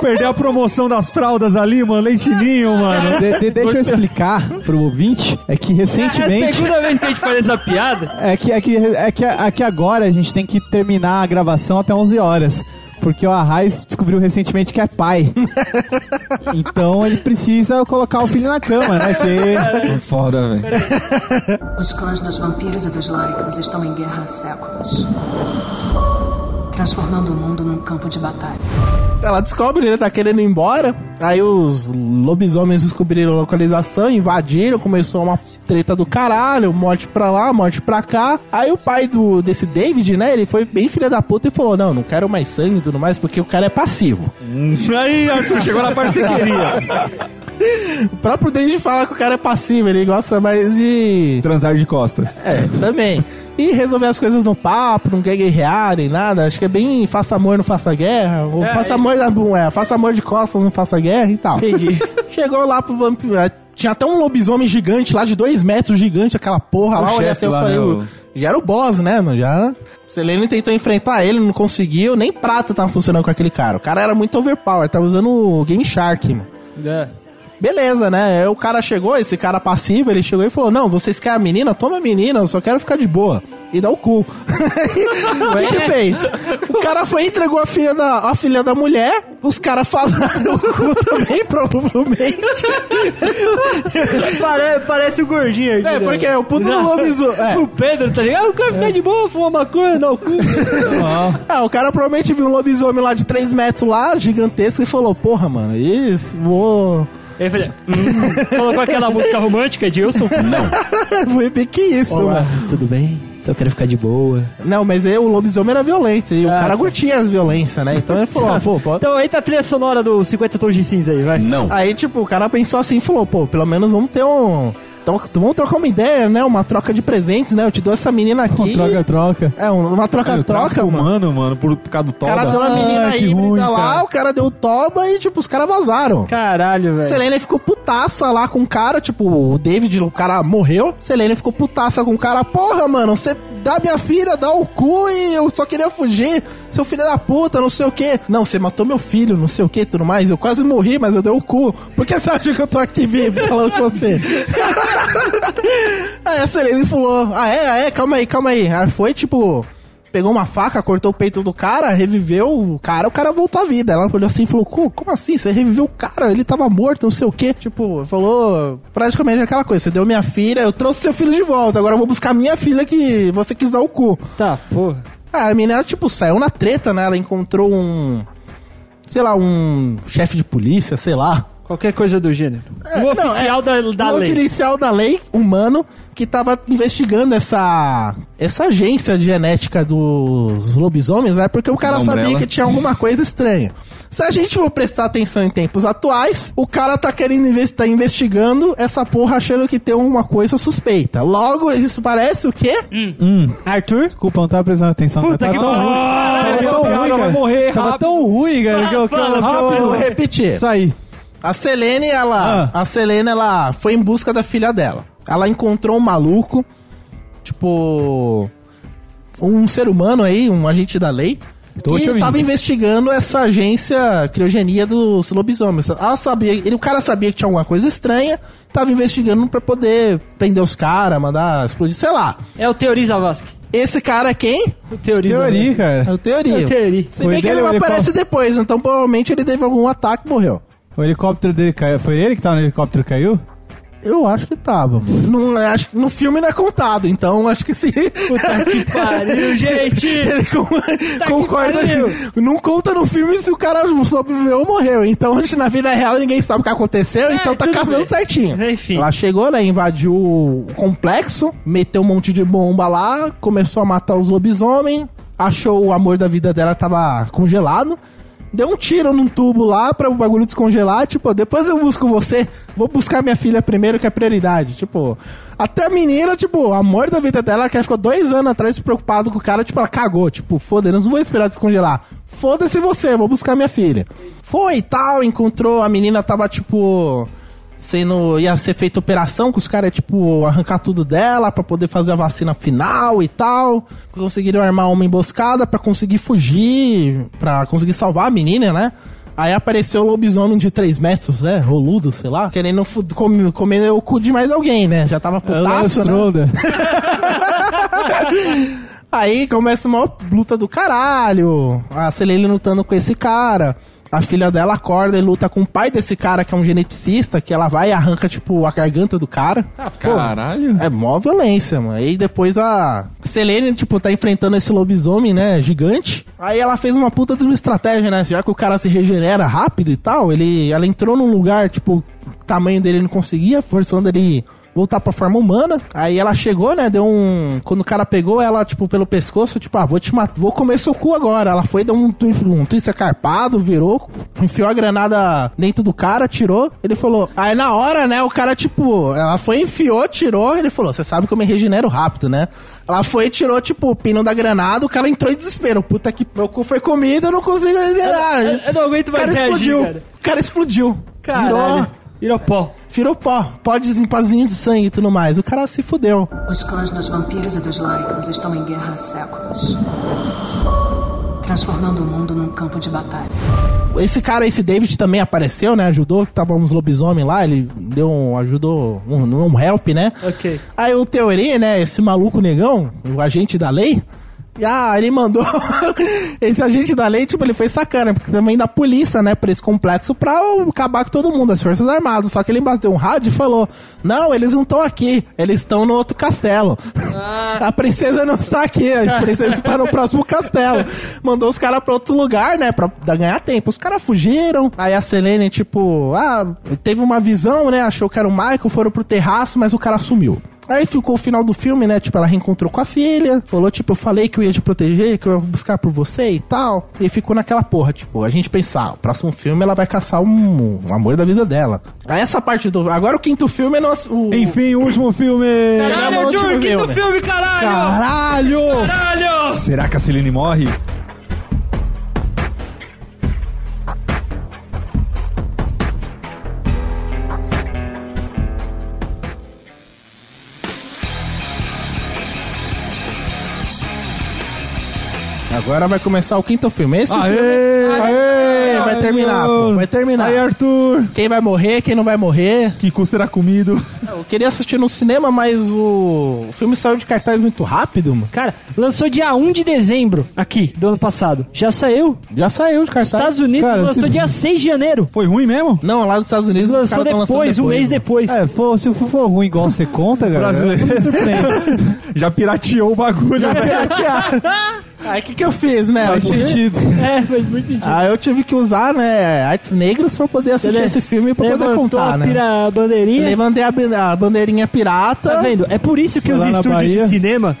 Perder a promoção das fraldas ali, mano, leitinho, mano. De- de- deixa eu explicar pro ouvinte. É que É a recentemente. segunda vez que a gente faz essa piada. É que, é, que, é, que, é que agora a gente tem que terminar a gravação até 11 horas. Porque o Arraiz descobriu recentemente que é pai. então ele precisa colocar o filho na cama, né? Que Foda, velho. Os clãs dos vampiros e dos Lycans estão em guerra há séculos. Transformando o mundo num campo de batalha. Ela descobre, ele tá querendo ir embora. Aí os lobisomens descobriram a localização, invadiram, começou uma treta do caralho, morte pra lá, morte pra cá. Aí o pai do, desse David, né, ele foi bem filha da puta e falou: Não, não quero mais sangue e tudo mais, porque o cara é passivo. Aí, Arthur, chegou na queria. O próprio David fala que o cara é passivo, ele gosta mais de. Transar de costas. É, também. E resolver as coisas no papo, não quer guerrear nem nada. Acho que é bem faça amor, não faça guerra. Ou faça amor, é, faça amor de costas, não faça guerra e tal. Entendi. Chegou lá pro vampiro. é, Tinha até um lobisomem gigante lá de dois metros gigante, aquela porra O lá. Olha assim, eu falei. né, Já era o boss, né, mano? Já. Selene tentou enfrentar ele, não conseguiu. Nem prata tava funcionando com aquele cara. O cara era muito overpower, tava usando o Game Shark, mano. É. Beleza, né? Aí o cara chegou, esse cara passivo, ele chegou e falou: Não, vocês querem a menina? Toma a menina, eu só quero ficar de boa. E dá o cu. o que que fez? O cara foi e entregou a filha da, a filha da mulher, os caras falaram o cu também, provavelmente. Pare- parece o gordinho aqui. É, porque o puto do lobisomem. É. O Pedro, tá ligado? Eu quero ficar de boa, fumar maconha, não, o cu. Ah, o cara provavelmente viu um lobisomem lá de 3 metros lá, gigantesco, e falou: Porra, mano, isso, vou. Ele falou, hum, colocou aquela música romântica, Edilson? Não. Foi bem que isso, Olá, mano. tudo bem? Só quero ficar de boa. Não, mas aí o lobisomem era violento, e o Ah, cara tá. curtia as violências, né? Então ele falou: ah, Pô, pode. Então aí tá a trilha sonora do 50 Tons de Cinza aí, vai. Aí, tipo, o cara pensou assim e falou, pô, pelo menos vamos ter um. Então, vamos trocar uma ideia, né? Uma troca de presentes, né? Eu te dou essa menina aqui. troca-troca. É, um- uma troca-troca, mano. humano, mano, por, por causa do O toba. cara deu uma menina Ah, que híbrida ruim, lá, cara. o cara deu o toba e, tipo, os caras vazaram. Caralho, velho. Selene ficou putaça lá com o cara, tipo, o David, o cara morreu. Selene ficou putaça com o cara. Porra, mano, você dá minha filha, dá o cu e eu só queria fugir. Seu filho da puta, não sei o quê. Não, você matou meu filho, não sei o quê, tudo mais. Eu quase morri, mas eu dei o cu. Por que você acha que eu tô aqui vivo falando com você? Aí a Selene falou: Ah, é, ah, é, calma aí, calma aí. Aí foi tipo. Pegou uma faca, cortou o peito do cara, reviveu o cara, o cara voltou à vida. Ela olhou assim e falou: "Co- Como assim? Você reviveu o cara? Ele tava morto, não sei o quê. Tipo, falou praticamente aquela coisa: Você deu minha filha, eu trouxe seu filho de volta, agora eu vou buscar minha filha que você quis dar o cu. Tá, porra. Ah, a menina, tipo, saiu na treta, né? Ela encontrou um. Sei lá, um chefe de polícia, sei lá. Qualquer coisa do gênero. É, o não, oficial é, da, da lei. oficial da lei humano que tava investigando essa essa agência de genética dos lobisomens, né? Porque o cara sabia que tinha alguma coisa estranha. Se a gente for prestar atenção em tempos atuais, o cara tá querendo inves- tá investigando essa porra achando que tem alguma coisa suspeita. Logo, isso parece o quê? Arthur? Desculpa, não tava prestando atenção. Puta tava que tão ruim. pariu. Tava tão ruim, cara. morrer Tava tão ruim, cara, que eu... que eu- Fala, que eu- rápido. Eu vou repetir. Isso aí. A Selene, ela. Ah. A Selene, ela foi em busca da filha dela. Ela encontrou um maluco, tipo. Um ser humano aí, um agente da lei. Tô te que tava investigando essa agência criogenia dos lobisomens. Ela sabia, ele, o cara sabia que tinha alguma coisa estranha, tava investigando pra poder prender os caras, mandar explodir, sei lá. É o Teori Zavascki. Esse cara é quem? O Teori Teoria, cara. É o Teoria. É o Teori. Se Foi bem que ele ele aparece depois, então provavelmente ele teve algum ataque e morreu. O helicóptero dele caiu. Foi ele que tava no helicóptero e caiu? Eu acho que tava. Não, acho que no filme não é contado, então acho que sim. Puta que pariu, gente! Ele com- concorda. pariu. Não conta no filme se o cara sobreviveu ou morreu. Então, na vida real, ninguém sabe o que aconteceu, É, então tá casando bem. certinho. Enfim. Ela chegou, né? Invadiu o complexo, meteu um monte de bomba lá, começou a matar os lobisomens, achou o amor da vida dela tava congelado. Deu um tiro num tubo lá pra o bagulho descongelar, tipo, depois eu busco você, vou buscar minha filha primeiro, que é prioridade. Tipo, até a menina, tipo, o amor da vida dela, que ela ficou dois anos atrás preocupado com o cara, tipo, ela cagou, tipo, foda-se, não vou esperar descongelar. Foda-se você, vou buscar minha filha. Foi e tal, encontrou, a menina tava, tipo, sendo ia ser feita operação, que os caras, tipo, arrancar tudo dela pra poder fazer a vacina final e tal. Conseguiram armar uma emboscada pra conseguir fugir, pra conseguir salvar a menina, né? Aí apareceu o lobisomem de 3 metros, né? Roludo, sei lá, querendo comer, comer o cu de mais alguém, né? Já tava É putaço, né? Aí começa uma luta do caralho. A Selene lutando com esse cara. A filha dela acorda e luta com o pai desse cara, que é um geneticista, que ela vai e arranca, tipo, a garganta do cara. Caralho. É mó violência, mano. Aí depois a Selene, tipo, tá enfrentando esse lobisomem, né, gigante. Aí ela fez uma puta de uma estratégia, né? Já que o cara se regenera rápido e tal, ele, ela entrou num lugar, tipo, o tamanho dele não conseguia, forçando ele voltar pra forma humana. Aí ela chegou, né, deu um... Quando o cara pegou ela, tipo, pelo pescoço, tipo, ah, vou te matar, vou comer seu cu agora. Ela foi, deu um, um twist carpado, virou, enfiou a granada dentro do cara, tirou. Ele falou... Aí na hora, né, o cara, tipo, ela foi, enfiou, tirou. Ele falou, você sabe que eu me regenero rápido, né? Ela foi e tirou, tipo, o pino da granada, o cara entrou em desespero. Puta que meu cu foi comido, eu não consigo regenerar. Eu- eu não aguento O cara mais reagir, explodiu. cara. O cara explodiu. Caralho. Virou... Virou pó. Virou pó, pó de pazinho de sangue e tudo mais. O cara se fudeu. Os clãs dos vampiros e dos Lycans estão em guerra há séculos. Transformando o mundo num campo de batalha. Esse cara, esse David também apareceu, né? Ajudou, que tava uns lobisomem lá, ele deu um, ajudou um, um help, né? Ok. Aí o Teoria, né? Esse maluco negão, o agente da lei. Ah, ele mandou. esse agente da lei, tipo, ele foi sacana, porque também da polícia, né, pra esse complexo pra acabar com todo mundo, as Forças Armadas. Só que ele bateu um rádio e falou: Não, eles não estão aqui, eles estão no outro castelo. A princesa não está aqui, a princesa está no próximo castelo. Mandou os caras pra outro lugar, né, pra ganhar tempo. Os caras fugiram. Aí a Selene, tipo, ah, teve uma visão, né, achou que era o Michael, foram pro terraço, mas o cara sumiu. Aí ficou o final do filme, né? Tipo, ela reencontrou com a filha. Falou, tipo, eu falei que eu ia te proteger, que eu ia buscar por você e tal. E ficou naquela porra, tipo, a gente pensar, ah, o próximo filme ela vai caçar um, um amor da vida dela. Aí essa parte do. Agora o quinto filme é nosso. o- Enfim, o último filme. Caralho, Arthur, quinto filme. filme, caralho! Caralho! Caralho! Será que a Celine morre? Agora vai começar o quinto filme. Esse Aê! filme. Aê! Vai Ai, terminar, pô. Vai terminar. Aí, Arthur. Quem vai morrer, quem não vai morrer. Kiku será comido. Eu queria assistir no cinema, mas o, o filme saiu de cartaz muito rápido, mano. Cara, lançou dia 1 de dezembro, aqui, do ano passado. Já saiu. Já saiu de cartaz. Estados Unidos Cara, lançou se- dia 6 de janeiro. Foi ruim mesmo? Não, lá dos Estados Unidos os Lançou lançando depois, um mês mano. depois. É, for, se for, for ruim igual você conta, cara, Brasileiro. Já pirateou o bagulho, né? Aí o que, que eu fiz, né? Faz eu tive- sentido. É, faz muito sentido. Ah, eu tive que usar, né, artes negras pra poder assistir Ele esse filme e pra poder Levantou contar, a né? pira- a bandeirinha. Levantei a, a bandeirinha pirata. Tá vendo? É por isso que Foi os estúdios de cinema.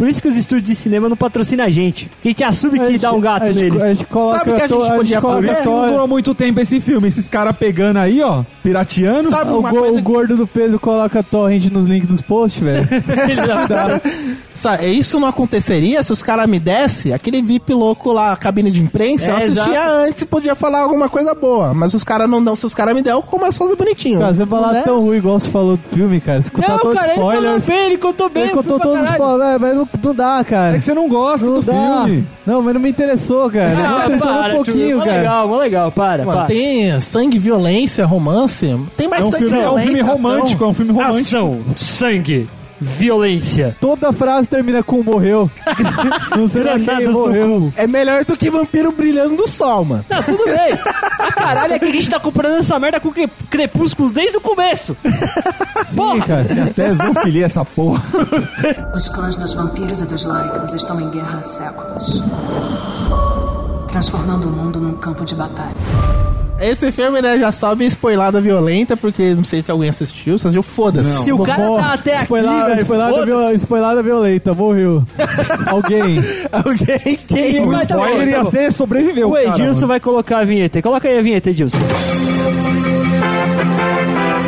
Por isso que os estúdios de cinema não patrocinam a gente. A gente assume que dá um gato a gente, neles. A gente coloca Sabe o que a to- gente podia fazer? Que não durou muito tempo esse filme. Esses caras pegando aí, ó, pirateando. Sabe O, go- coisa o gordo do Pedro coloca torrent nos links dos posts, velho. Sa- Isso não aconteceria se os caras me dessem aquele VIP louco lá, a cabine de imprensa. eu É, assistia exato. antes e podia falar alguma coisa boa. Mas os caras não dão. Se os caras me der, eu começo a fazer bonitinho. Cara, você falar Né? tão ruim igual você falou do filme, cara. Você Não, todos os cara, ele falou spoilers. bem, ele contou bem. Ele eu contou todos os spoilers, mas não, não dá, cara. É que você não gosta Não do dá. filme. Não, mas não me interessou, cara. não me interessou para, um pouquinho, tio, mó cara. legal, mó legal, para, Mano, para. tem sangue, violência, romance. Tem mais É um sangue, filme, é um violência, filme ação. romântico, é um filme romântico. Ação, sangue, violência. Toda frase termina com morreu. não sei lá quem morreu. É melhor do que vampiro brilhando no sol, mano. Não, tudo bem. A caralho é que a gente tá comprando essa merda com crepúsculos desde o começo. Sim, cara. Até zoofilia essa porra. Os clãs dos vampiros e dos Lycans estão em guerra há séculos. Transformando o mundo num campo de batalha. Esse filme, né, já sobe spoilada violenta, porque não sei se alguém assistiu. Se assistiu, foda-se. Se o cara tá até aqui, Spoilada, velho, spoilada, viol- spoilada violenta, morreu. Alguém. Alguém quem? Mas O spoiler tá ia ser sobreviveu. O cara, Edilson mano. vai colocar a vinheta. Coloca aí a vinheta, Edilson.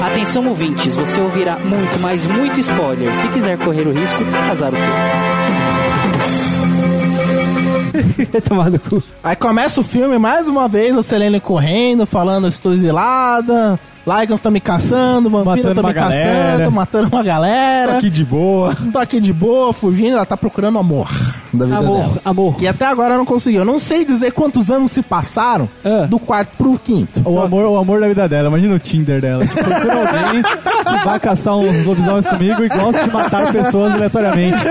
Atenção ouvintes, você ouvirá muito, mas muito spoiler. Se quiser correr o risco, azar o teu. No cu. Aí começa o filme, mais uma vez, a Selene correndo, falando, estou exilada. Lycans estão me caçando, vampiro estão me galera. caçando, matando uma galera. Tô aqui de boa. Tô aqui de boa, fugindo, ela tá procurando amor da vida Amor, dela. amor. Que até agora não conseguiu. Eu não sei dizer quantos anos se passaram Ah. do quarto pro quinto. O amor, o amor da vida dela. Imagina o Tinder dela. Você procura alguém que vai caçar uns lobisomens comigo e gosta de matar pessoas aleatoriamente.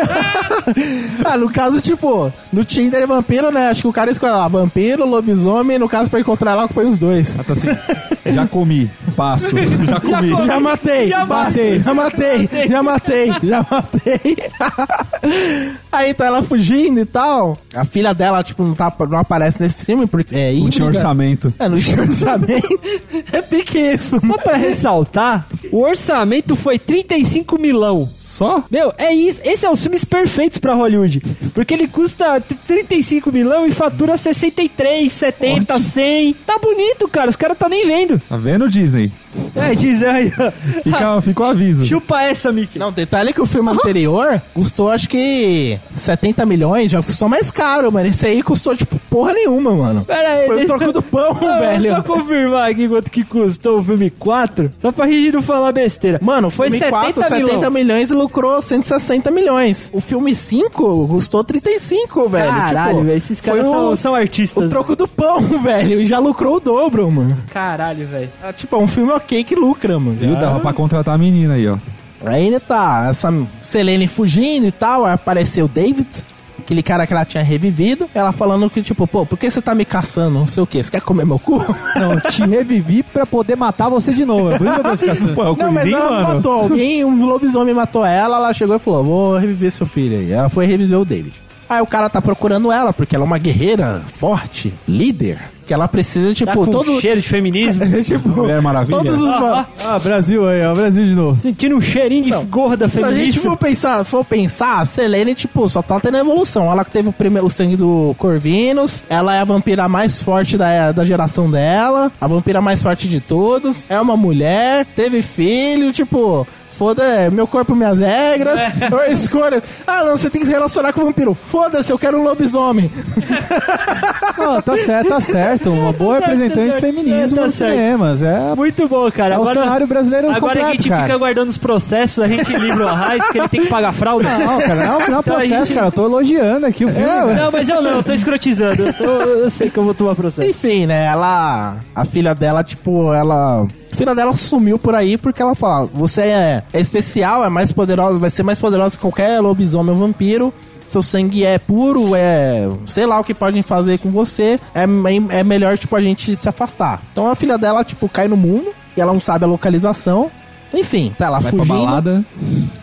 Ah, no caso, tipo, no Tinder é vampiro, né? Acho que o cara escolhe lá, vampiro, lobisomem, no caso, pra encontrar ela, foi os dois. Ela tá assim, já comi, passo, já comi. Já matei, Já matei, já matei, já matei, já matei. Aí tá ela fugindo e tal. A filha dela, tipo, não, tá, não aparece nesse filme porque é Não tinha orçamento. É, não tinha orçamento. É pique isso, Só pra ressaltar, o orçamento foi 35 milão. Só? Meu, é isso. Esse é os filmes perfeitos pra Hollywood. Porque ele custa t- 35 milão e fatura 63, 70, 100. Tá bonito, cara. Os caras tá nem vendo. Tá vendo, Disney? É, diz aí. ó. Fica, fica o aviso. Chupa essa, Mickey. Não, detalhe que o filme anterior custou acho que 70 milhões, já custou mais caro, mano. Esse aí custou, tipo, porra nenhuma, mano. Pera aí. Foi o deixa- troco do pão, Não, velho. Só confirmar aqui quanto que custou o filme 4, só pra gente não falar besteira. Mano, o foi filme 70 4, 70 milhão. milhões e lucrou 160 milhões. O filme 5 custou 35, velho. Caralho, tipo, velho, esses caras são, o, são artistas. o troco do pão, velho. E já lucrou o dobro, mano. Caralho, velho. É, tipo, é um filme ok que lucra, mano. Viu? Dava pra contratar a menina aí, ó. Aí ele tá, essa Selene fugindo e tal, aí apareceu o David, aquele cara que ela tinha revivido, ela falando que, tipo, pô, por que você tá me caçando? Não sei o que, você quer comer meu cu? Não, te revivi pra poder matar você de novo. É por isso que eu tô te caçando. Pô, é o Não, mas ela mano. matou alguém, um lobisomem matou ela, ela chegou e falou, vou reviver seu filho aí. Ela foi reviver o David. Aí o cara tá procurando ela, porque ela é uma guerreira forte, líder, que ela precisa, tipo, Tá com todo... cheiro de feminismo. tipo, Mulher Maravilha. todos os... Ah, Brasil aí, ó. Brasil de novo. Sentindo um cheirinho de gorda Se a gente feminista. for pensar, for pensar, a Selene, tipo, só tá tendo evolução. Ela que teve o, primeiro, o sangue do Corvinus, ela é a vampira mais forte da, da geração dela, a vampira mais forte de todos, é uma mulher, teve filho, tipo, foda, é meu corpo, minhas regras, eu escolho. Ah, não, você tem que se relacionar com o vampiro. Foda-se, eu quero um lobisomem. Não, tá certo, tá certo. Uma boa Tá representante tá de feminismo Tá nos certo. cinemas. É, Muito bom, cara. é o Agora, cenário brasileiro agora que a completo, gente cara. fica guardando os processos, a gente livra o Arraiz, porque ele tem que pagar fralda. Não, cara, não, não é um Então a processo, gente- cara. Eu tô elogiando aqui o filme. É, Não, mas eu não, eu tô escrotizando. Eu, tô- eu sei que eu vou tomar processo. Enfim, né? Ela. A filha dela, tipo, ela. A filha dela sumiu por aí porque ela fala: Você é, é especial, é mais poderosa, vai ser mais poderosa que qualquer lobisomem ou vampiro. Seu sangue é puro, é. Sei lá o que podem fazer com você. É, é, melhor, tipo, a gente se afastar. Então a filha dela, tipo, cai no mundo e ela não sabe a localização. Enfim, tá lá Vai pra fugindo. balada.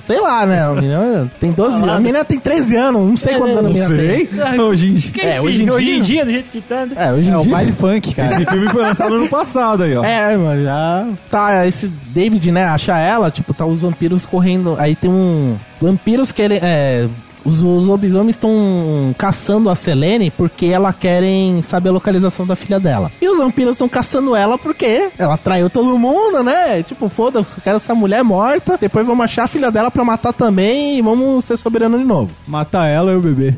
Sei lá, né? A menina tem 12 anos. A menina tem 13 anos, não sei quantos anos a menina tem. Hoje em dia. Que, É, hoje em hoje em dia- do jeito que tá. né? É, hoje em É o dia. baile funk, cara. Esse filme foi lançado ano passado aí, ó. É, mano, já. Tá, esse David, né, acha ela, tipo, tá os vampiros correndo. Aí tem um. Vampiros querem. É. Os, os lobisomens estão caçando a Selene porque ela querem saber a localização da filha dela. E os vampiros estão caçando ela porque ela traiu todo mundo, né? Tipo, foda-se, eu quero essa mulher morta. Depois vamos achar a filha dela pra matar também e vamos ser soberano de novo. Matar ela e o bebê.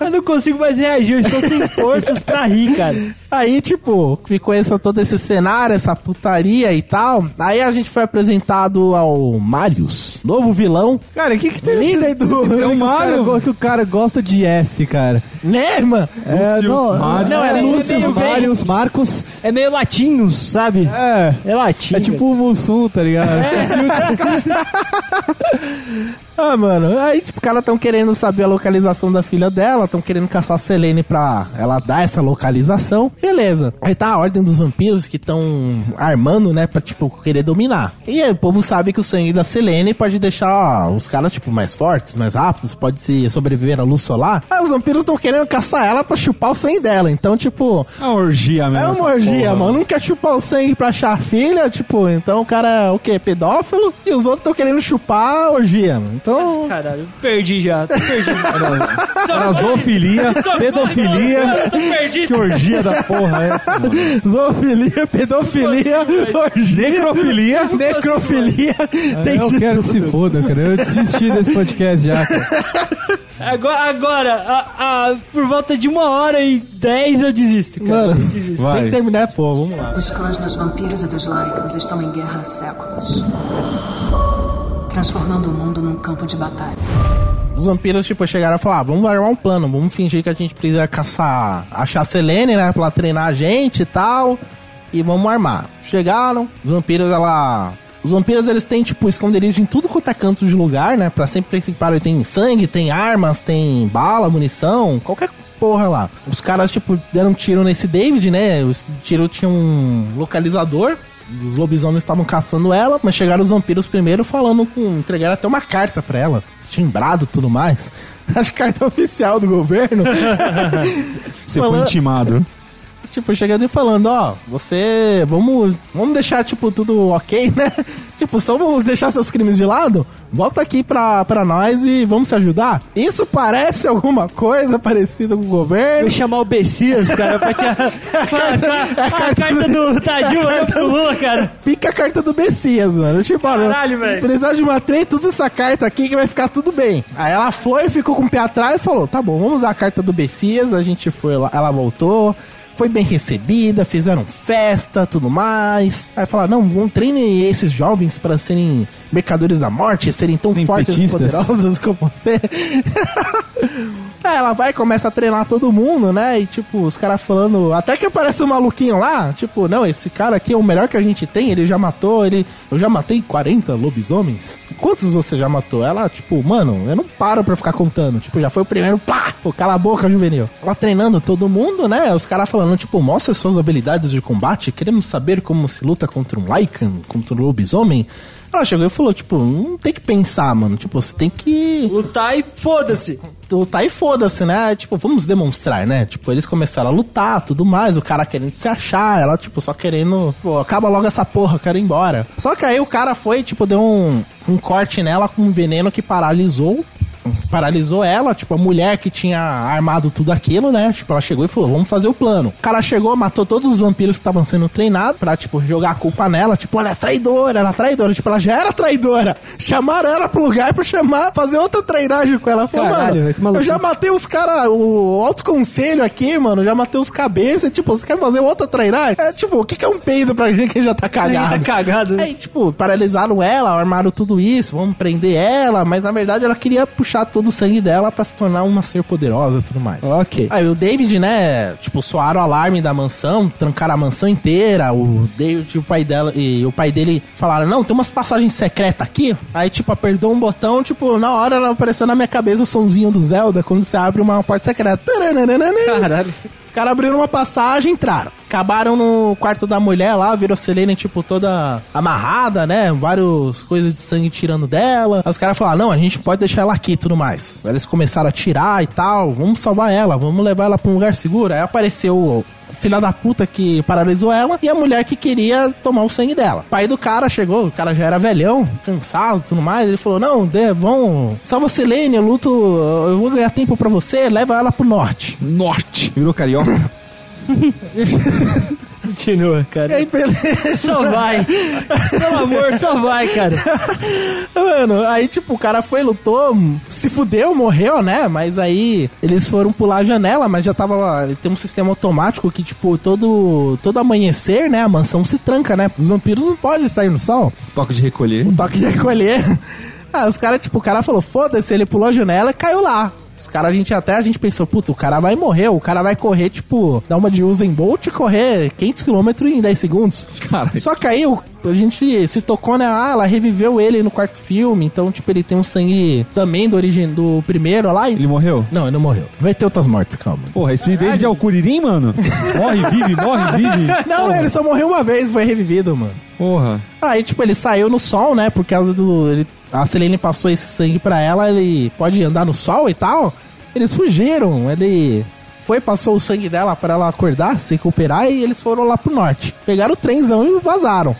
Eu não consigo mais reagir, eu estou sem forças pra rir, cara. Aí, tipo, ficou essa, todo esse cenário, essa putaria e tal. Aí a gente foi apresentado ao Marius, novo vilão. Cara, o que que tem Lindo, Edu. nesse filme É o que os Mario. que o cara gosta de S, cara. Né, irmã? É, não, Mário. Não, é É, Lúcio. meio bem. Marius, Marcos. É meio latinos, sabe? É. É latino. É tipo o Mussum, tá ligado? Ah, mano, aí os caras estão querendo saber a localização da filha dela, estão querendo caçar a Selene pra ela dar essa localização. Beleza. Aí tá a ordem dos vampiros que estão armando, né, pra, tipo, querer dominar. E aí o povo sabe que o sangue da Selene pode deixar os caras, tipo, mais fortes, mais rápidos, pode se sobreviver à luz solar. Aí os vampiros estão querendo caçar ela pra chupar o sangue dela. Então, tipo, É uma orgia mesmo. é uma orgia, porra. mano. Não quer chupar o sangue pra achar a filha, tipo, então o cara é o quê? Pedófilo? E os outros estão querendo chupar a orgia, mano. Então. Caralho, perdi já. Tô perdi. Era zoofilia, pedofilia. Eu. Que orgia da porra é essa, mano? Zoofilia, pedofilia, orgia, Necrofilia. necrofilia. Tem eu de quero que se foda, cara. Eu desisti desse podcast já, cara. Agora, agora a- a- por volta de uma hora e dez eu desisto, cara. Mano, Eu desisto. Vai. tem que terminar, pô, vamos lá. Os clãs dos vampiros e dos Lycans estão em guerra há séculos. Transformando o mundo num campo de batalha. Os vampiros, tipo, chegaram a falar, ah, vamos armar um plano, vamos fingir que a gente precisa caçar, achar a Selene, né, pra ela treinar a gente e tal, e vamos armar. Chegaram, os vampiros, ela... Os vampiros, eles têm, tipo, esconderijo em tudo quanto é canto de lugar, né, pra sempre principal, tem sangue, tem armas, tem bala, munição, qualquer porra lá. Os caras, tipo, deram um tiro nesse David, né, o tiro tinha um localizador, os lobisomens estavam caçando ela, mas chegaram os vampiros primeiro falando com. entregaram até uma carta pra ela, timbrado e tudo mais. Acho que carta oficial do governo. Você Falando- foi intimado. Tipo, chegando e falando, ó, você. Vamos. Vamos deixar, tipo, tudo ok, né? Tipo, só vamos deixar seus crimes de lado? Volta aqui pra, pra nós e vamos se ajudar. Isso parece alguma coisa parecida com o governo. Vou chamar o Bessias, cara, pra te... a, carta- é a a carta carta do Tadinho a olhando carta pro Lula, cara. Pica a carta do Messias, mano. Tipo, Caralho, velho. precisar de uma treta, usa essa carta aqui que vai ficar tudo bem. Aí ela foi, ficou com o pé atrás e falou: tá bom, vamos usar a carta do Messias. A gente foi lá, ela voltou. Foi bem recebida, fizeram festa, tudo mais. Aí falaram, não, vamos treine esses jovens para serem mercadores da morte, serem tão Nem fortes e petistas. poderosos como você. Aí ela vai e começa a treinar todo mundo, né? E tipo, os caras falando. Até que aparece um maluquinho lá, tipo, não, esse cara aqui é o melhor que a gente tem, ele já matou, ele. Eu já matei 40 lobisomens. Quantos você já matou? Ela, tipo, mano, eu não paro pra ficar contando. Tipo, já foi o primeiro, plá! Pô, cala a boca, juvenil. Ela treinando todo mundo, né? Os caras falando, tipo, mostra suas habilidades de combate, queremos saber como se luta contra um Lycan, contra um lobisomem. Ela chegou e falou, tipo, não tem que pensar, mano. Tipo, você tem que Lutar e foda-se. lutar e foda-se, né? Tipo, vamos demonstrar, né? Tipo, eles começaram a lutar, tudo mais, o cara querendo se achar, ela, tipo, só querendo, pô, acaba logo essa porra, quero ir embora. Só que aí o cara foi, tipo, deu um, um corte nela com um veneno que paralisou paralisou ela, tipo, a mulher que tinha armado tudo aquilo, né? Tipo, ela chegou e falou, vamos fazer o plano. O cara chegou, matou todos os vampiros que estavam sendo treinados pra, tipo, jogar a culpa nela. Tipo, ela é traidora, ela é traidora. Tipo, ela já era traidora. Chamaram ela pro lugar pra chamar, fazer outra treinagem com ela. Falou, Caralho, mano, eu já matei os caras, o alto conselho aqui, mano, já matei os cabeças. Tipo, você quer fazer outra treinagem? É, tipo, o que que é um peido pra gente que já tá cagado? Tá cagado, né? Aí, tipo, paralisaram ela, armaram tudo isso, vamos prender ela, mas na verdade ela queria puxar todo o sangue dela pra se tornar uma ser poderosa e tudo mais. Ok. Aí o David, né, tipo, soaram o alarme da mansão, trancaram a mansão inteira. O David e o pai dela e o pai dele falaram: "Não, tem umas passagens secretas aqui". Aí, tipo, apertou um botão, tipo, na hora ela apareceu na minha cabeça o somzinho do Zelda quando você abre uma porta secreta. Caralho. Caras abriram uma passagem entraram. Acabaram no quarto da mulher lá, virou Selene, tipo, toda amarrada, né? Várias coisas de sangue tirando dela. Aí os caras falaram, não, a gente pode deixar ela aqui e tudo mais. Aí eles começaram a tirar e tal. Vamos salvar ela, vamos levar ela pra um lugar seguro. Aí apareceu o filha da puta que paralisou ela e a mulher que queria tomar o sangue dela. O pai do cara chegou, o cara já era velhão, cansado e tudo mais. Ele falou: Não, Dê, vão, salva Selene, eu luto, eu vou ganhar tempo pra você, leva ela pro norte. Norte. Virou carioca? Continua, E cara. aí, beleza. Só vai. Pelo amor, só vai, cara. Mano, aí tipo, o cara foi, lutou, se fudeu, morreu, né? Mas aí eles foram pular a janela, mas já tava. Tem um sistema automático que, tipo, todo, todo amanhecer, né? A mansão se tranca, né? Os vampiros não podem sair no sol. Toque de recolher. O toque de recolher. Ah, os caras, tipo, o cara falou, foda-se, ele pulou a janela e caiu lá. Os caras, a gente até a gente pensou, puta, o cara vai morrer, o cara vai correr, tipo, dar uma de Usain Bolt e correr 500km em 10 segundos. Caralho. Só que aí o- a gente se tocou, né? Ah, ela reviveu ele no quarto filme, então, tipo, ele tem um sangue também do origem do primeiro lá. E... Ele morreu? Não, ele não morreu. Vai ter outras mortes, calma. Porra, esse David é o Curirim, mano? Morre, vive, morre, vive. Não, ele só morreu uma vez, foi revivido, mano. Porra. Aí, tipo, ele saiu no sol, né? Por causa do. Ele, a Selene passou esse sangue pra ela, ele pode andar no sol e tal. Eles fugiram, ele foi, passou o sangue dela pra ela acordar, se recuperar e eles foram lá pro norte. Pegaram o trenzão e vazaram.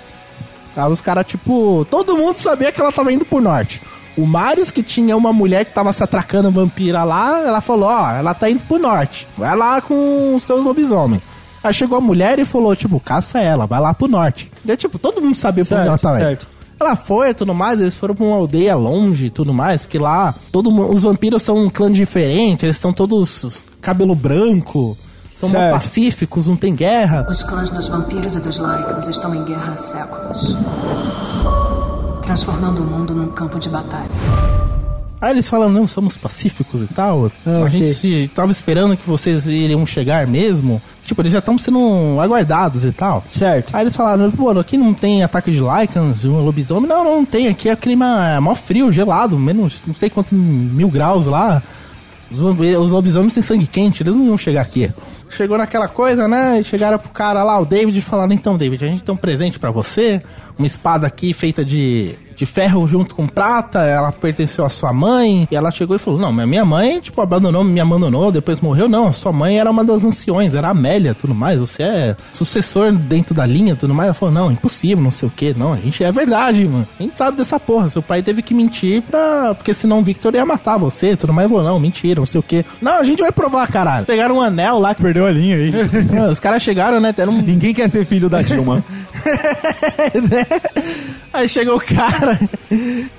Aí os caras, tipo, todo mundo sabia que ela tava indo pro norte. O Marius, que tinha uma mulher que tava se atracando vampira lá, ela falou, ó, ela tá indo pro norte. Vai lá com os seus lobisomens. Aí chegou a mulher e falou, tipo, caça ela, vai lá pro norte. E, tipo, todo mundo sabia Certo, tava indo. certo. Ela foi e tudo mais, eles foram pra uma aldeia longe e tudo mais, que lá todo mundo, os vampiros são um clã diferente, eles são todos cabelo branco, são pacíficos, não tem guerra. Os clãs dos vampiros e dos Lycans estão em guerra há séculos. Transformando o mundo num campo de batalha. Aí eles falam, não, somos pacíficos e tal. Ah, a ok. gente se, tava esperando que vocês iriam chegar mesmo. Tipo, eles já estão sendo aguardados e tal. Certo. Aí eles falaram, pô, aqui não tem ataque de Lycans, um lobisomem. Não, não, tem. Aqui é clima é mó frio, gelado, menos não sei quantos mil graus lá. Os, os lobisomens têm sangue quente, eles não iam chegar aqui. Chegou naquela coisa, né? E chegaram pro cara lá, o David, e falaram: então, David, a gente tem um presente pra você. Uma espada aqui feita de, de ferro junto com prata. Ela pertenceu à sua mãe. E ela chegou e falou: Não, mas minha mãe, tipo, abandonou, me abandonou, depois morreu. Não, sua mãe era uma das anciões, era Amélia tudo mais. Você é sucessor dentro da linha tudo mais. Ela falou: Não, impossível, não sei o que. Não, a gente é verdade, mano. A gente sabe dessa porra. Seu pai teve que mentir pra. Porque senão o Victor ia matar você tudo mais. Falou: Não, mentira, não sei o que. Não, a gente vai provar, caralho. Pegaram um anel lá que Perdeu a linha aí. os caras chegaram, né? Um. Ninguém quer ser filho da Dilma. né? Aí chegou o cara,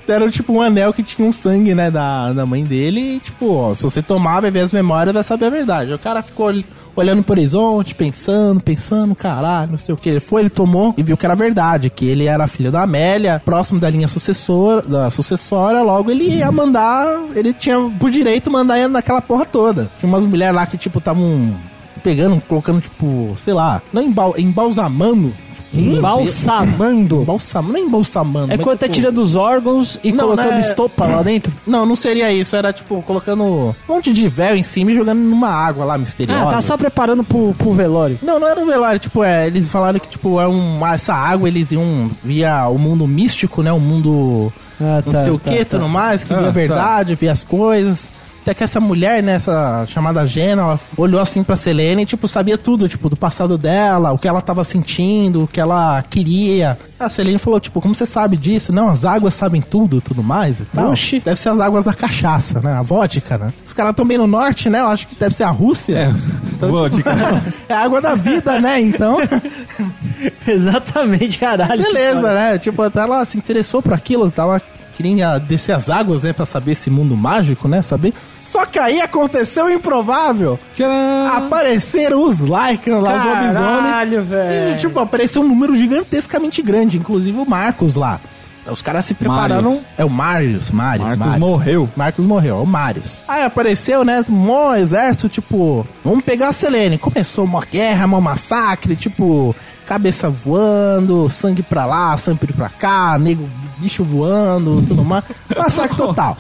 deram tipo um anel que tinha um sangue, né, da, da mãe dele. E tipo, ó, se você tomar, vai ver as memórias, vai saber a verdade. O cara ficou ol- olhando pro horizonte, pensando, pensando, caralho, não sei o que. Ele foi, ele tomou e viu que era verdade, que ele era filho da Amélia, próximo da linha sucessora, da sucessória, logo ele ia mandar, ele tinha por direito mandar naquela porra toda. Tinha umas mulheres lá que, tipo, estavam pegando, colocando, tipo, sei lá, não embal, embalsamando. Embalsamando. Não é embalsamando. É mas, quando tá tipo, tirando os órgãos e Não, colocando né? estopa lá dentro. Não, não seria isso. Era tipo colocando um monte de véu em cima e jogando numa água lá misteriosa. Ah, tá só preparando pro, pro velório. Não, não era um velório, tipo, é, eles falaram que, tipo, é um, essa água eles iam via o mundo místico, né, o mundo Ah, não sei o que, tudo mais, que Ah, via a tá. verdade, via as coisas. Até que essa mulher, né, essa chamada Jenna, ela olhou assim pra Selene e, tipo, sabia tudo, tipo, do passado dela, o que ela tava sentindo, o que ela queria. A Selene falou, tipo, como você sabe disso? Não, as águas sabem tudo tudo mais e tal. Oxi. Deve ser as águas da cachaça, né? A vodka, né? Os caras estão bem no norte, né? Eu acho que deve ser a Rússia. É, Então, vodka. é a água da vida, né? Então, Exatamente, caralho. beleza, né? Tipo, até ela se interessou por aquilo, tava queria descer as águas, né? Pra saber esse mundo mágico, né? Saber. Só que aí aconteceu o improvável. Tcharam! Apareceram os Lycans lá, os lobisomens. Caralho, E, velho. tipo, apareceu um número gigantescamente grande, inclusive o Marcos lá. Os caras se prepararam. Marius. É o Marius, Marius, Marcos Marius. morreu. Marcos morreu, é o Marius. Aí apareceu, né, mó exército, tipo, vamos pegar a Selene. Começou uma guerra, um massacre, tipo, cabeça voando, sangue pra lá, sangue pra cá, nego, bicho voando, tudo mais. Massacre total.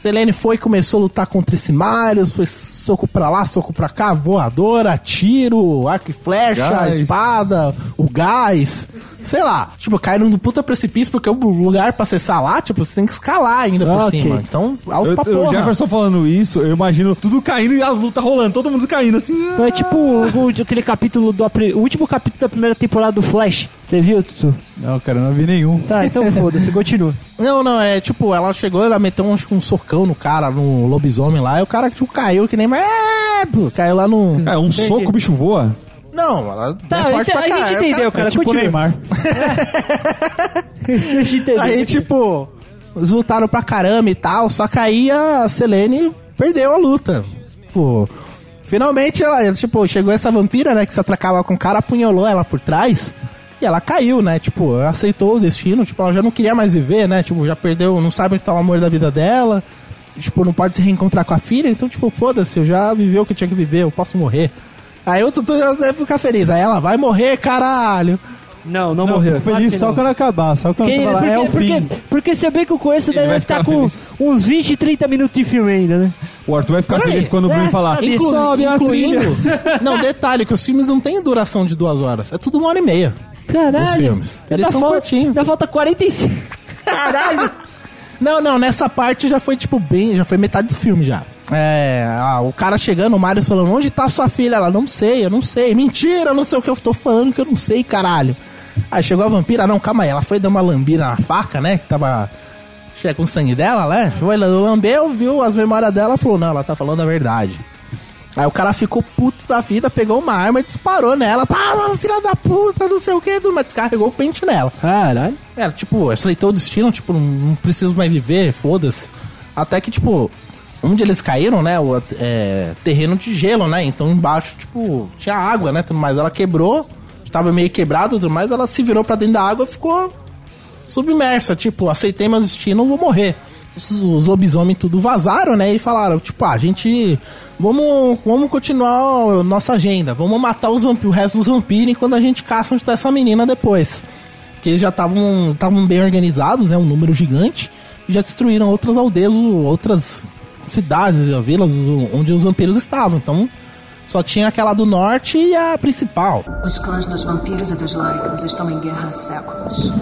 Selene foi e começou a lutar contra esse Marius, foi soco pra lá, soco pra cá, voadora, tiro, arco e flecha, Gás. espada, o gás, sei lá. Tipo, caíram do puta precipício, porque o lugar pra acessar lá, tipo, você tem que escalar ainda por Ok. cima. Então, alto Eu, pra o porra. Jefferson falando isso, eu imagino tudo caindo e as lutas rolando, todo mundo caindo assim. Então é tipo o- aquele capítulo do o último capítulo da primeira temporada do Flash. Você viu, Tutu? Não, cara, eu não vi nenhum. Tá, então foda-se, continua. Não, não, é tipo, ela chegou, ela meteu um, um socão no cara, no lobisomem lá, e o cara tipo, caiu que nem. É, pô, caiu lá no. É, um soco, o bicho voa. Não, ela Tá, é forte ente- pra a gente caralho. o entendeu, cara. É tipo continua. Neymar. Deixa eu entender. Aí, tipo, eles lutaram pra caramba e tal, só que aí a Selene perdeu a luta. Tipo, finalmente ela, ela, tipo, chegou essa vampira, né, que se atracava com o cara, apunhalou ela por trás. E ela caiu, né? Tipo, aceitou o destino. Tipo, ela já não queria mais viver, né? Tipo, já perdeu, não sabe onde tá o amor da vida dela. Tipo, não pode se reencontrar com a filha. Então, tipo, foda-se, eu já vivi o que tinha que viver, eu posso morrer. Aí o Tutu já deve ficar feliz. Aí ela vai morrer, caralho. Não, não, Não, morreu. feliz só não. quando acabar. Só quando Porque, você falar, porque, é o porque, fim. porque se eu bem que eu conheço, Ele deve vai estar ficar com feliz. uns 20, 30 minutos de filme ainda, né? O Arthur vai ficar feliz quando o Bruno É, falar. Inclu- Sobe incluindo. Não, detalhe, que os filmes não têm duração de duas horas. É tudo uma hora e meia. Caralho. Os filmes. Eles são falta- curtinhos. Ainda falta 45. Caralho. Não, não, nessa parte já foi tipo bem. Já foi metade do filme já. É. ah, o cara chegando, o Marius falando: Onde tá sua filha? Ela não sei, eu não sei. Mentira, não sei o que eu tô falando que eu não sei, caralho. Aí chegou a vampira, não, calma aí. Ela foi dar uma lambida na faca, né? Que tava. Cheia com sangue dela, né? Foi, lambeu, viu as memórias dela falou: Não, ela tá falando a verdade. Aí o cara ficou puto da vida, pegou uma arma e disparou nela. Pá, filha da puta, não sei o que, mas descarregou o pente nela. Caralho. Era, tipo, aceitou o destino, tipo, não preciso mais viver, foda-se. Até que, tipo, onde eles caíram, né, o é, terreno de gelo, né, então embaixo, tipo, tinha água, né, tudo mais. Ela quebrou, tava meio quebrado, tudo mais, ela se virou pra dentro da água e ficou submersa, tipo, aceitei meu destino, vou morrer. Os, lobisomens tudo vazaram, né, e falaram, tipo, ah, a gente, vamos, vamos continuar nossa agenda, vamos matar os vampi- o resto dos vampiros enquanto a gente caça onde tá essa menina depois. Porque eles já estavam bem organizados, né? Um número gigante. E já destruíram outras aldeias, outras cidades, vilas onde os vampiros estavam. Então, só tinha aquela do norte e a principal. Os clãs dos vampiros e dos Lycans estão em guerra há séculos.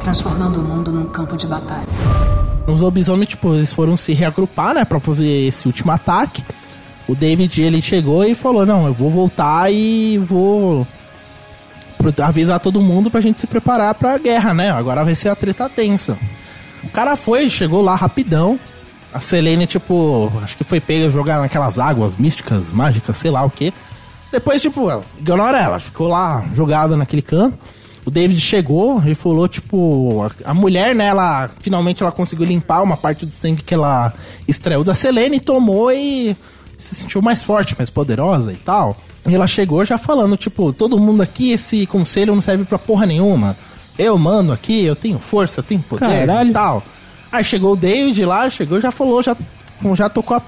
Transformando o mundo num campo de batalha. Os lobisomens, tipo, eles foram se reagrupar, né? Pra fazer esse último ataque. O David, ele chegou e falou, não, eu vou voltar e vou avisar todo mundo pra gente se preparar pra guerra, né? Agora vai ser a treta tensa. O cara foi, chegou lá rapidão. A Selene, tipo, acho que foi pega jogar naquelas águas místicas, mágicas, sei lá o que. Depois, tipo, ela, ignora ela, ficou lá jogada naquele canto. O David chegou e falou, tipo, a, a mulher, né, ela finalmente ela conseguiu limpar uma parte do sangue que ela extraiu da Selene, tomou e se sentiu mais forte, mais poderosa e tal. E ela chegou já falando, tipo, todo mundo aqui, esse conselho não serve pra porra nenhuma. Eu mando aqui, eu tenho força, eu tenho poder Caralho. e tal. Aí chegou o David lá, chegou já falou, já, já tocou a,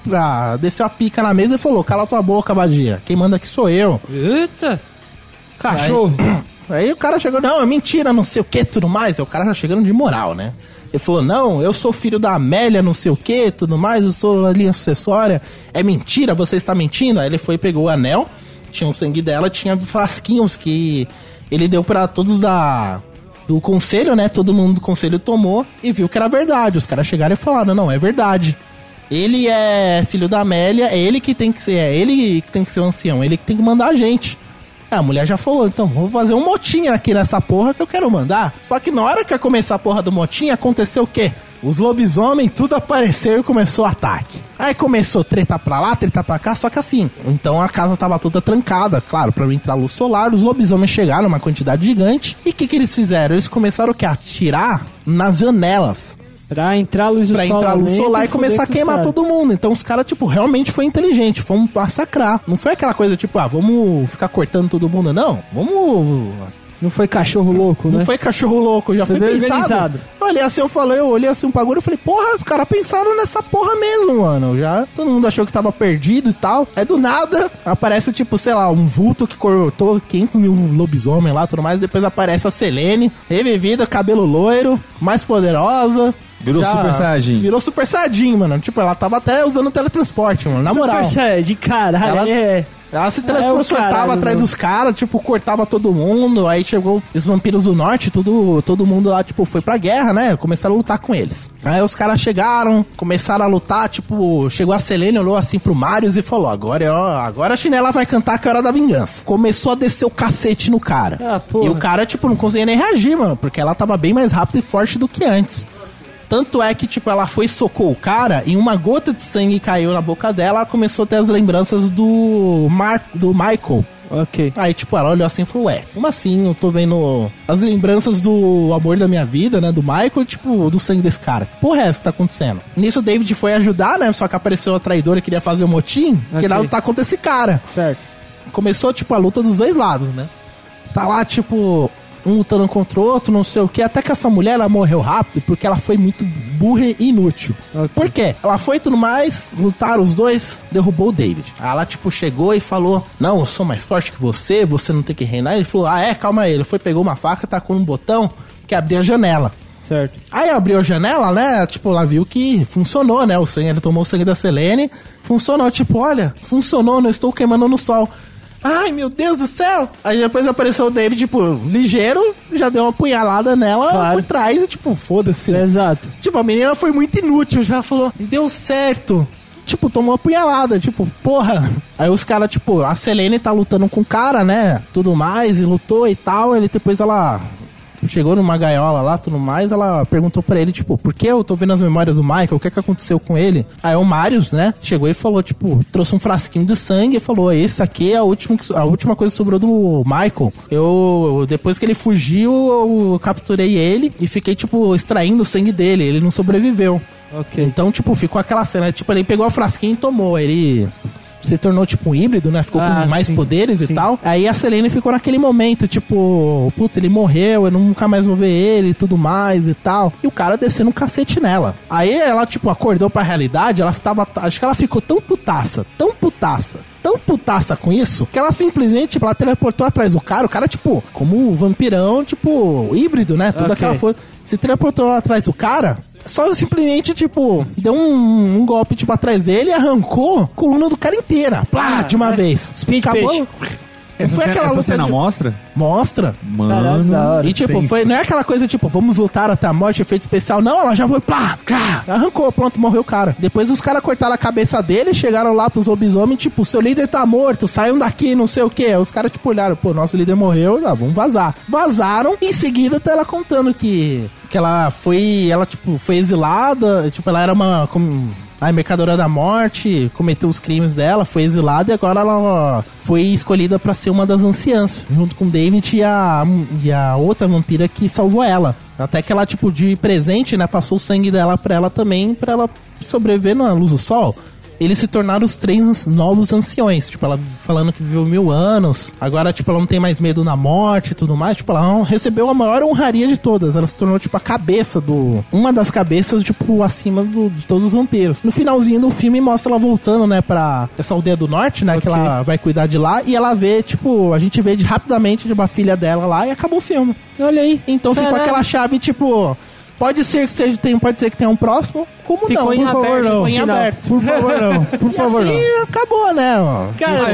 a- desceu a pica na mesa e falou, cala tua boca, Badia. Quem manda aqui sou eu. Eita. Cachorro. Aí o cara chegou, não, é mentira, não sei o que, tudo mais. Aí o cara já chegando de moral, né? Ele falou, não, eu sou filho da Amélia, não sei o que, tudo mais, eu sou a linha sucessória. É mentira, você está mentindo? Aí ele foi e pegou o anel, tinha o sangue dela, tinha frasquinhos que ele deu pra todos da do conselho, né? Todo mundo do conselho tomou e viu que era verdade. Os caras chegaram e falaram, não, é verdade. Ele é filho da Amélia, é ele que tem que ser, é ele que tem que ser o ancião, ele que tem que mandar a gente. A mulher já falou, então vou fazer um motim aqui nessa porra que eu quero mandar. Só que na hora que ia começar a porra do motim, aconteceu o quê? Os lobisomens, tudo apareceu e começou o ataque. Aí começou treta pra lá, treta pra cá, só que assim, então a casa tava toda trancada, claro, pra não entrar luz solar, os lobisomens chegaram, uma quantidade gigante, e o que que eles fizeram? Eles começaram o quê? A atirar nas janelas, Pra entrar a luz pra entrar luz solar e começar a queimar todo mundo. Então os caras, tipo, realmente foi inteligente, fomos massacrar. Não foi aquela coisa, tipo, ah, vamos ficar cortando todo mundo, não. Vamos Não foi cachorro louco, Não né? foi cachorro louco, já foi, Foi bem pensado. organizado. Eu olhei assim, eu falei, eu olhei assim um bagulho e falei, porra, os caras pensaram nessa porra mesmo, mano. Já todo mundo achou que tava perdido e tal. Aí do nada aparece, tipo, sei lá, um vulto que cortou 500 mil lobisomem lá tudo mais. Depois aparece a Selene, revivida, cabelo loiro, mais poderosa. Virou Super Saiyajin. Virou Super Saiyajin, mano. Tipo, ela tava até usando teletransporte, mano. Na moral. Super de caralho, Ela- é. Ela se É teletransportava caralho, atrás dos caras, tipo, cortava todo mundo. Aí chegou os vampiros do norte, tudo, todo mundo lá, tipo, foi pra guerra, né? Começaram a lutar com eles. Aí os caras chegaram, começaram a lutar, tipo, chegou a Selene, olhou assim pro Marius e falou: agora, é, ó, agora a chinela vai cantar que é hora da vingança. Começou a descer o cacete no cara. Ah, e o cara, tipo, não conseguia nem reagir, mano, porque ela tava bem mais rápida e forte do que antes. Tanto é que, tipo, ela foi e socou o cara e uma gota de sangue caiu na boca dela, ela começou a ter as lembranças do, Mar do Michael. Ok. Aí, tipo, ela olhou assim e falou, ué, como assim? Eu tô vendo as lembranças do amor da minha vida, né? Do Michael, tipo, do sangue desse cara. Que porra é essa que tá acontecendo? Nisso o David foi ajudar, né? Só que apareceu a traidora e queria fazer o motim, que Ok. ela lutar contra esse cara. Certo. Começou, tipo, a luta dos dois lados, né? Tá lá, tipo, um lutando contra o outro, não sei o que. Até que essa mulher, ela morreu rápido porque ela foi muito burra e inútil. Ok. Por quê? Ela foi tudo mais, lutaram os dois, derrubou o David. Ela, tipo, chegou e falou: Não, eu sou mais forte que você, você não tem que reinar. Ele falou: Ah, é, calma aí. Ele foi, pegou uma faca, tacou um botão que abria a janela. Certo. Aí abriu a janela, né? Tipo, ela viu que funcionou, né? O sangue, ele tomou o sangue da Selene. Funcionou, tipo, olha, funcionou, não estou queimando no sol. Ai, meu Deus do céu! Aí depois apareceu o David, tipo, ligeiro, já deu uma punhalada nela Claro. por trás e, tipo, foda-se. Exato. Tipo, a menina foi muito inútil, já falou, e deu certo. Tipo, tomou uma punhalada, tipo, porra. Aí os caras, tipo, a Selene tá lutando com o cara, né? Tudo mais, e lutou e tal. Ele depois ela chegou numa gaiola lá, tudo mais. Ela perguntou pra ele, tipo, por que eu tô vendo as memórias do Michael? O que é que aconteceu com ele? Aí o Marius, né? Chegou e falou, tipo, trouxe um frasquinho de sangue e falou: Esse aqui é a última, a última coisa que sobrou do Michael. Eu, depois que ele fugiu, eu capturei ele e fiquei, tipo, extraindo o sangue dele. Ele não sobreviveu. Ok. Então, tipo, ficou aquela cena, tipo, ele pegou a frasquinha e tomou. Ele se tornou, tipo, um híbrido, né? Ficou Ah, com mais sim, poderes sim. e tal. Aí a Selene ficou naquele momento, tipo, putz, ele morreu, eu nunca mais vou ver ele e tudo mais e tal. E o cara descendo um cacete nela. Aí ela, tipo, acordou pra realidade, ela tava. Acho que ela ficou tão putaça, tão putaça. Tão putaça com isso, que ela simplesmente, tipo, ela teleportou atrás do cara. O cara, tipo, como um vampirão, tipo, híbrido, né? Toda Ok. aquela força se teleportou atrás do cara, só simplesmente, tipo, deu um, um golpe, tipo, atrás dele e arrancou a coluna do cara inteira. Plá, de uma é. vez. De peixe. Essa, foi aquela essa cena de- mostra? Mostra. Mano. hora. E tipo, foi, não é aquela coisa tipo, vamos lutar até a morte, efeito especial. Não, ela já foi, plá, clá, arrancou, pronto, morreu o cara. Depois os caras cortaram a cabeça dele, chegaram lá pros lobisomens, tipo, seu líder tá morto, saiam daqui, não sei o que. Os caras, tipo, olharam, pô, nosso líder morreu, ah, vamos vazar. Vazaram, em seguida tá ela contando que, que ela foi, ela, tipo, foi exilada, tipo, ela era uma... como- a mercadora da morte cometeu os crimes dela, foi exilada e agora ela foi escolhida pra ser uma das anciãs, junto com David e a, e a outra vampira que salvou ela. Até que ela, tipo, de presente, né, passou o sangue dela pra ela também, pra ela sobreviver na luz do sol. Eles se tornaram os três novos anciões. Tipo, ela falando que viveu mil anos. Agora, tipo, ela não tem mais medo na morte e tudo mais. Tipo, ela recebeu a maior honraria de todas. Ela se tornou, tipo, a cabeça do. Uma das cabeças, tipo, acima do- de todos os vampiros. No finalzinho do filme mostra ela voltando, né, pra essa aldeia do norte, né? Que Ok. ela vai cuidar de lá. E ela vê, tipo, a gente vê de, rapidamente de uma filha dela lá e acabou o filme. Olha aí. Então ficou Caralho. aquela chave, tipo. Pode ser que seja, tem, pode ser que tenha um próximo, como Ficou não, em por favor, aberto não. em aberto. Por favor, não. Por E favor, assim não. acabou, né? Cara,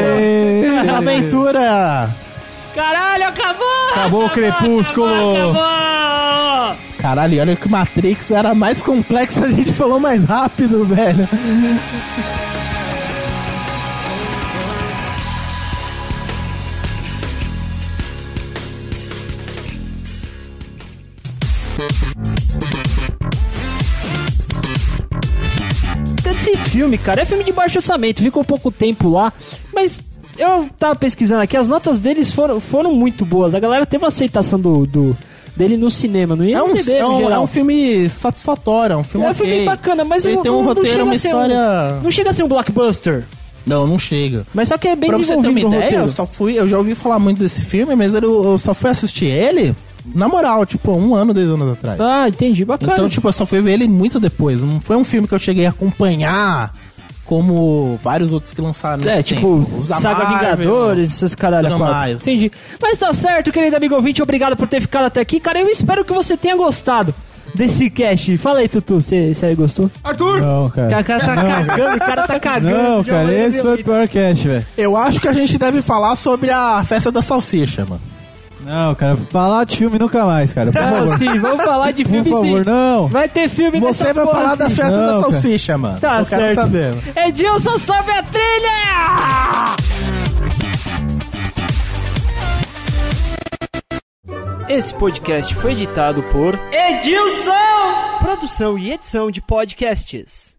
Essa aventura. Caralho, acabou! Acabou o crepúsculo. Acabou! Caralho, e olha que o Matrix era mais complexo, a gente falou mais rápido, velho. Esse filme, cara, é filme de baixo orçamento, ficou pouco tempo lá, mas eu tava pesquisando aqui, as notas deles foram, foram muito boas. A galera teve uma aceitação do, do- dele no cinema, no É um, é, um, é um filme satisfatório, é um filme É um ok. filme bacana, mas Ele não, tem um não- não roteiro, chega uma a ser história... Um, não chega a ser um blockbuster, Não, não chega. mas só que é bem pra você ter uma desenvolvido ideia, eu só fui, eu já ouvi falar muito desse filme, mas eu, eu só fui assistir ele, na moral, tipo, um ano, dois anos atrás. Ah, entendi, bacana. Então, tipo, eu só fui ver ele muito depois. Não foi um filme que eu cheguei a acompanhar como vários outros que lançaram nesse É, tipo, tempo. Os da Saga Marvel, Vingadores, esses caralho. mais. Entendi. Mas tá certo, querido amigo ouvinte, obrigado por ter ficado até aqui. Cara, eu espero que você tenha gostado desse cast. Fala aí, Tutu, você gostou? Arthur! Não, O cara. cara tá cagando, o cara tá cagando. Não, cara, esse foi o pior cast, velho. Eu acho que a gente deve falar sobre a festa da salsicha, mano. Não, cara, falar de filme nunca mais, cara. Por Não, favor. sim, vamos falar de Por filme favor, sim. não. Vai ter filme Você vai falar da sim. festa Não, da cara. salsicha, mano. Tá eu quero certo. saber. Edilson, sobe a trilha! Esse podcast foi editado por Edilson! Produção e edição de podcasts.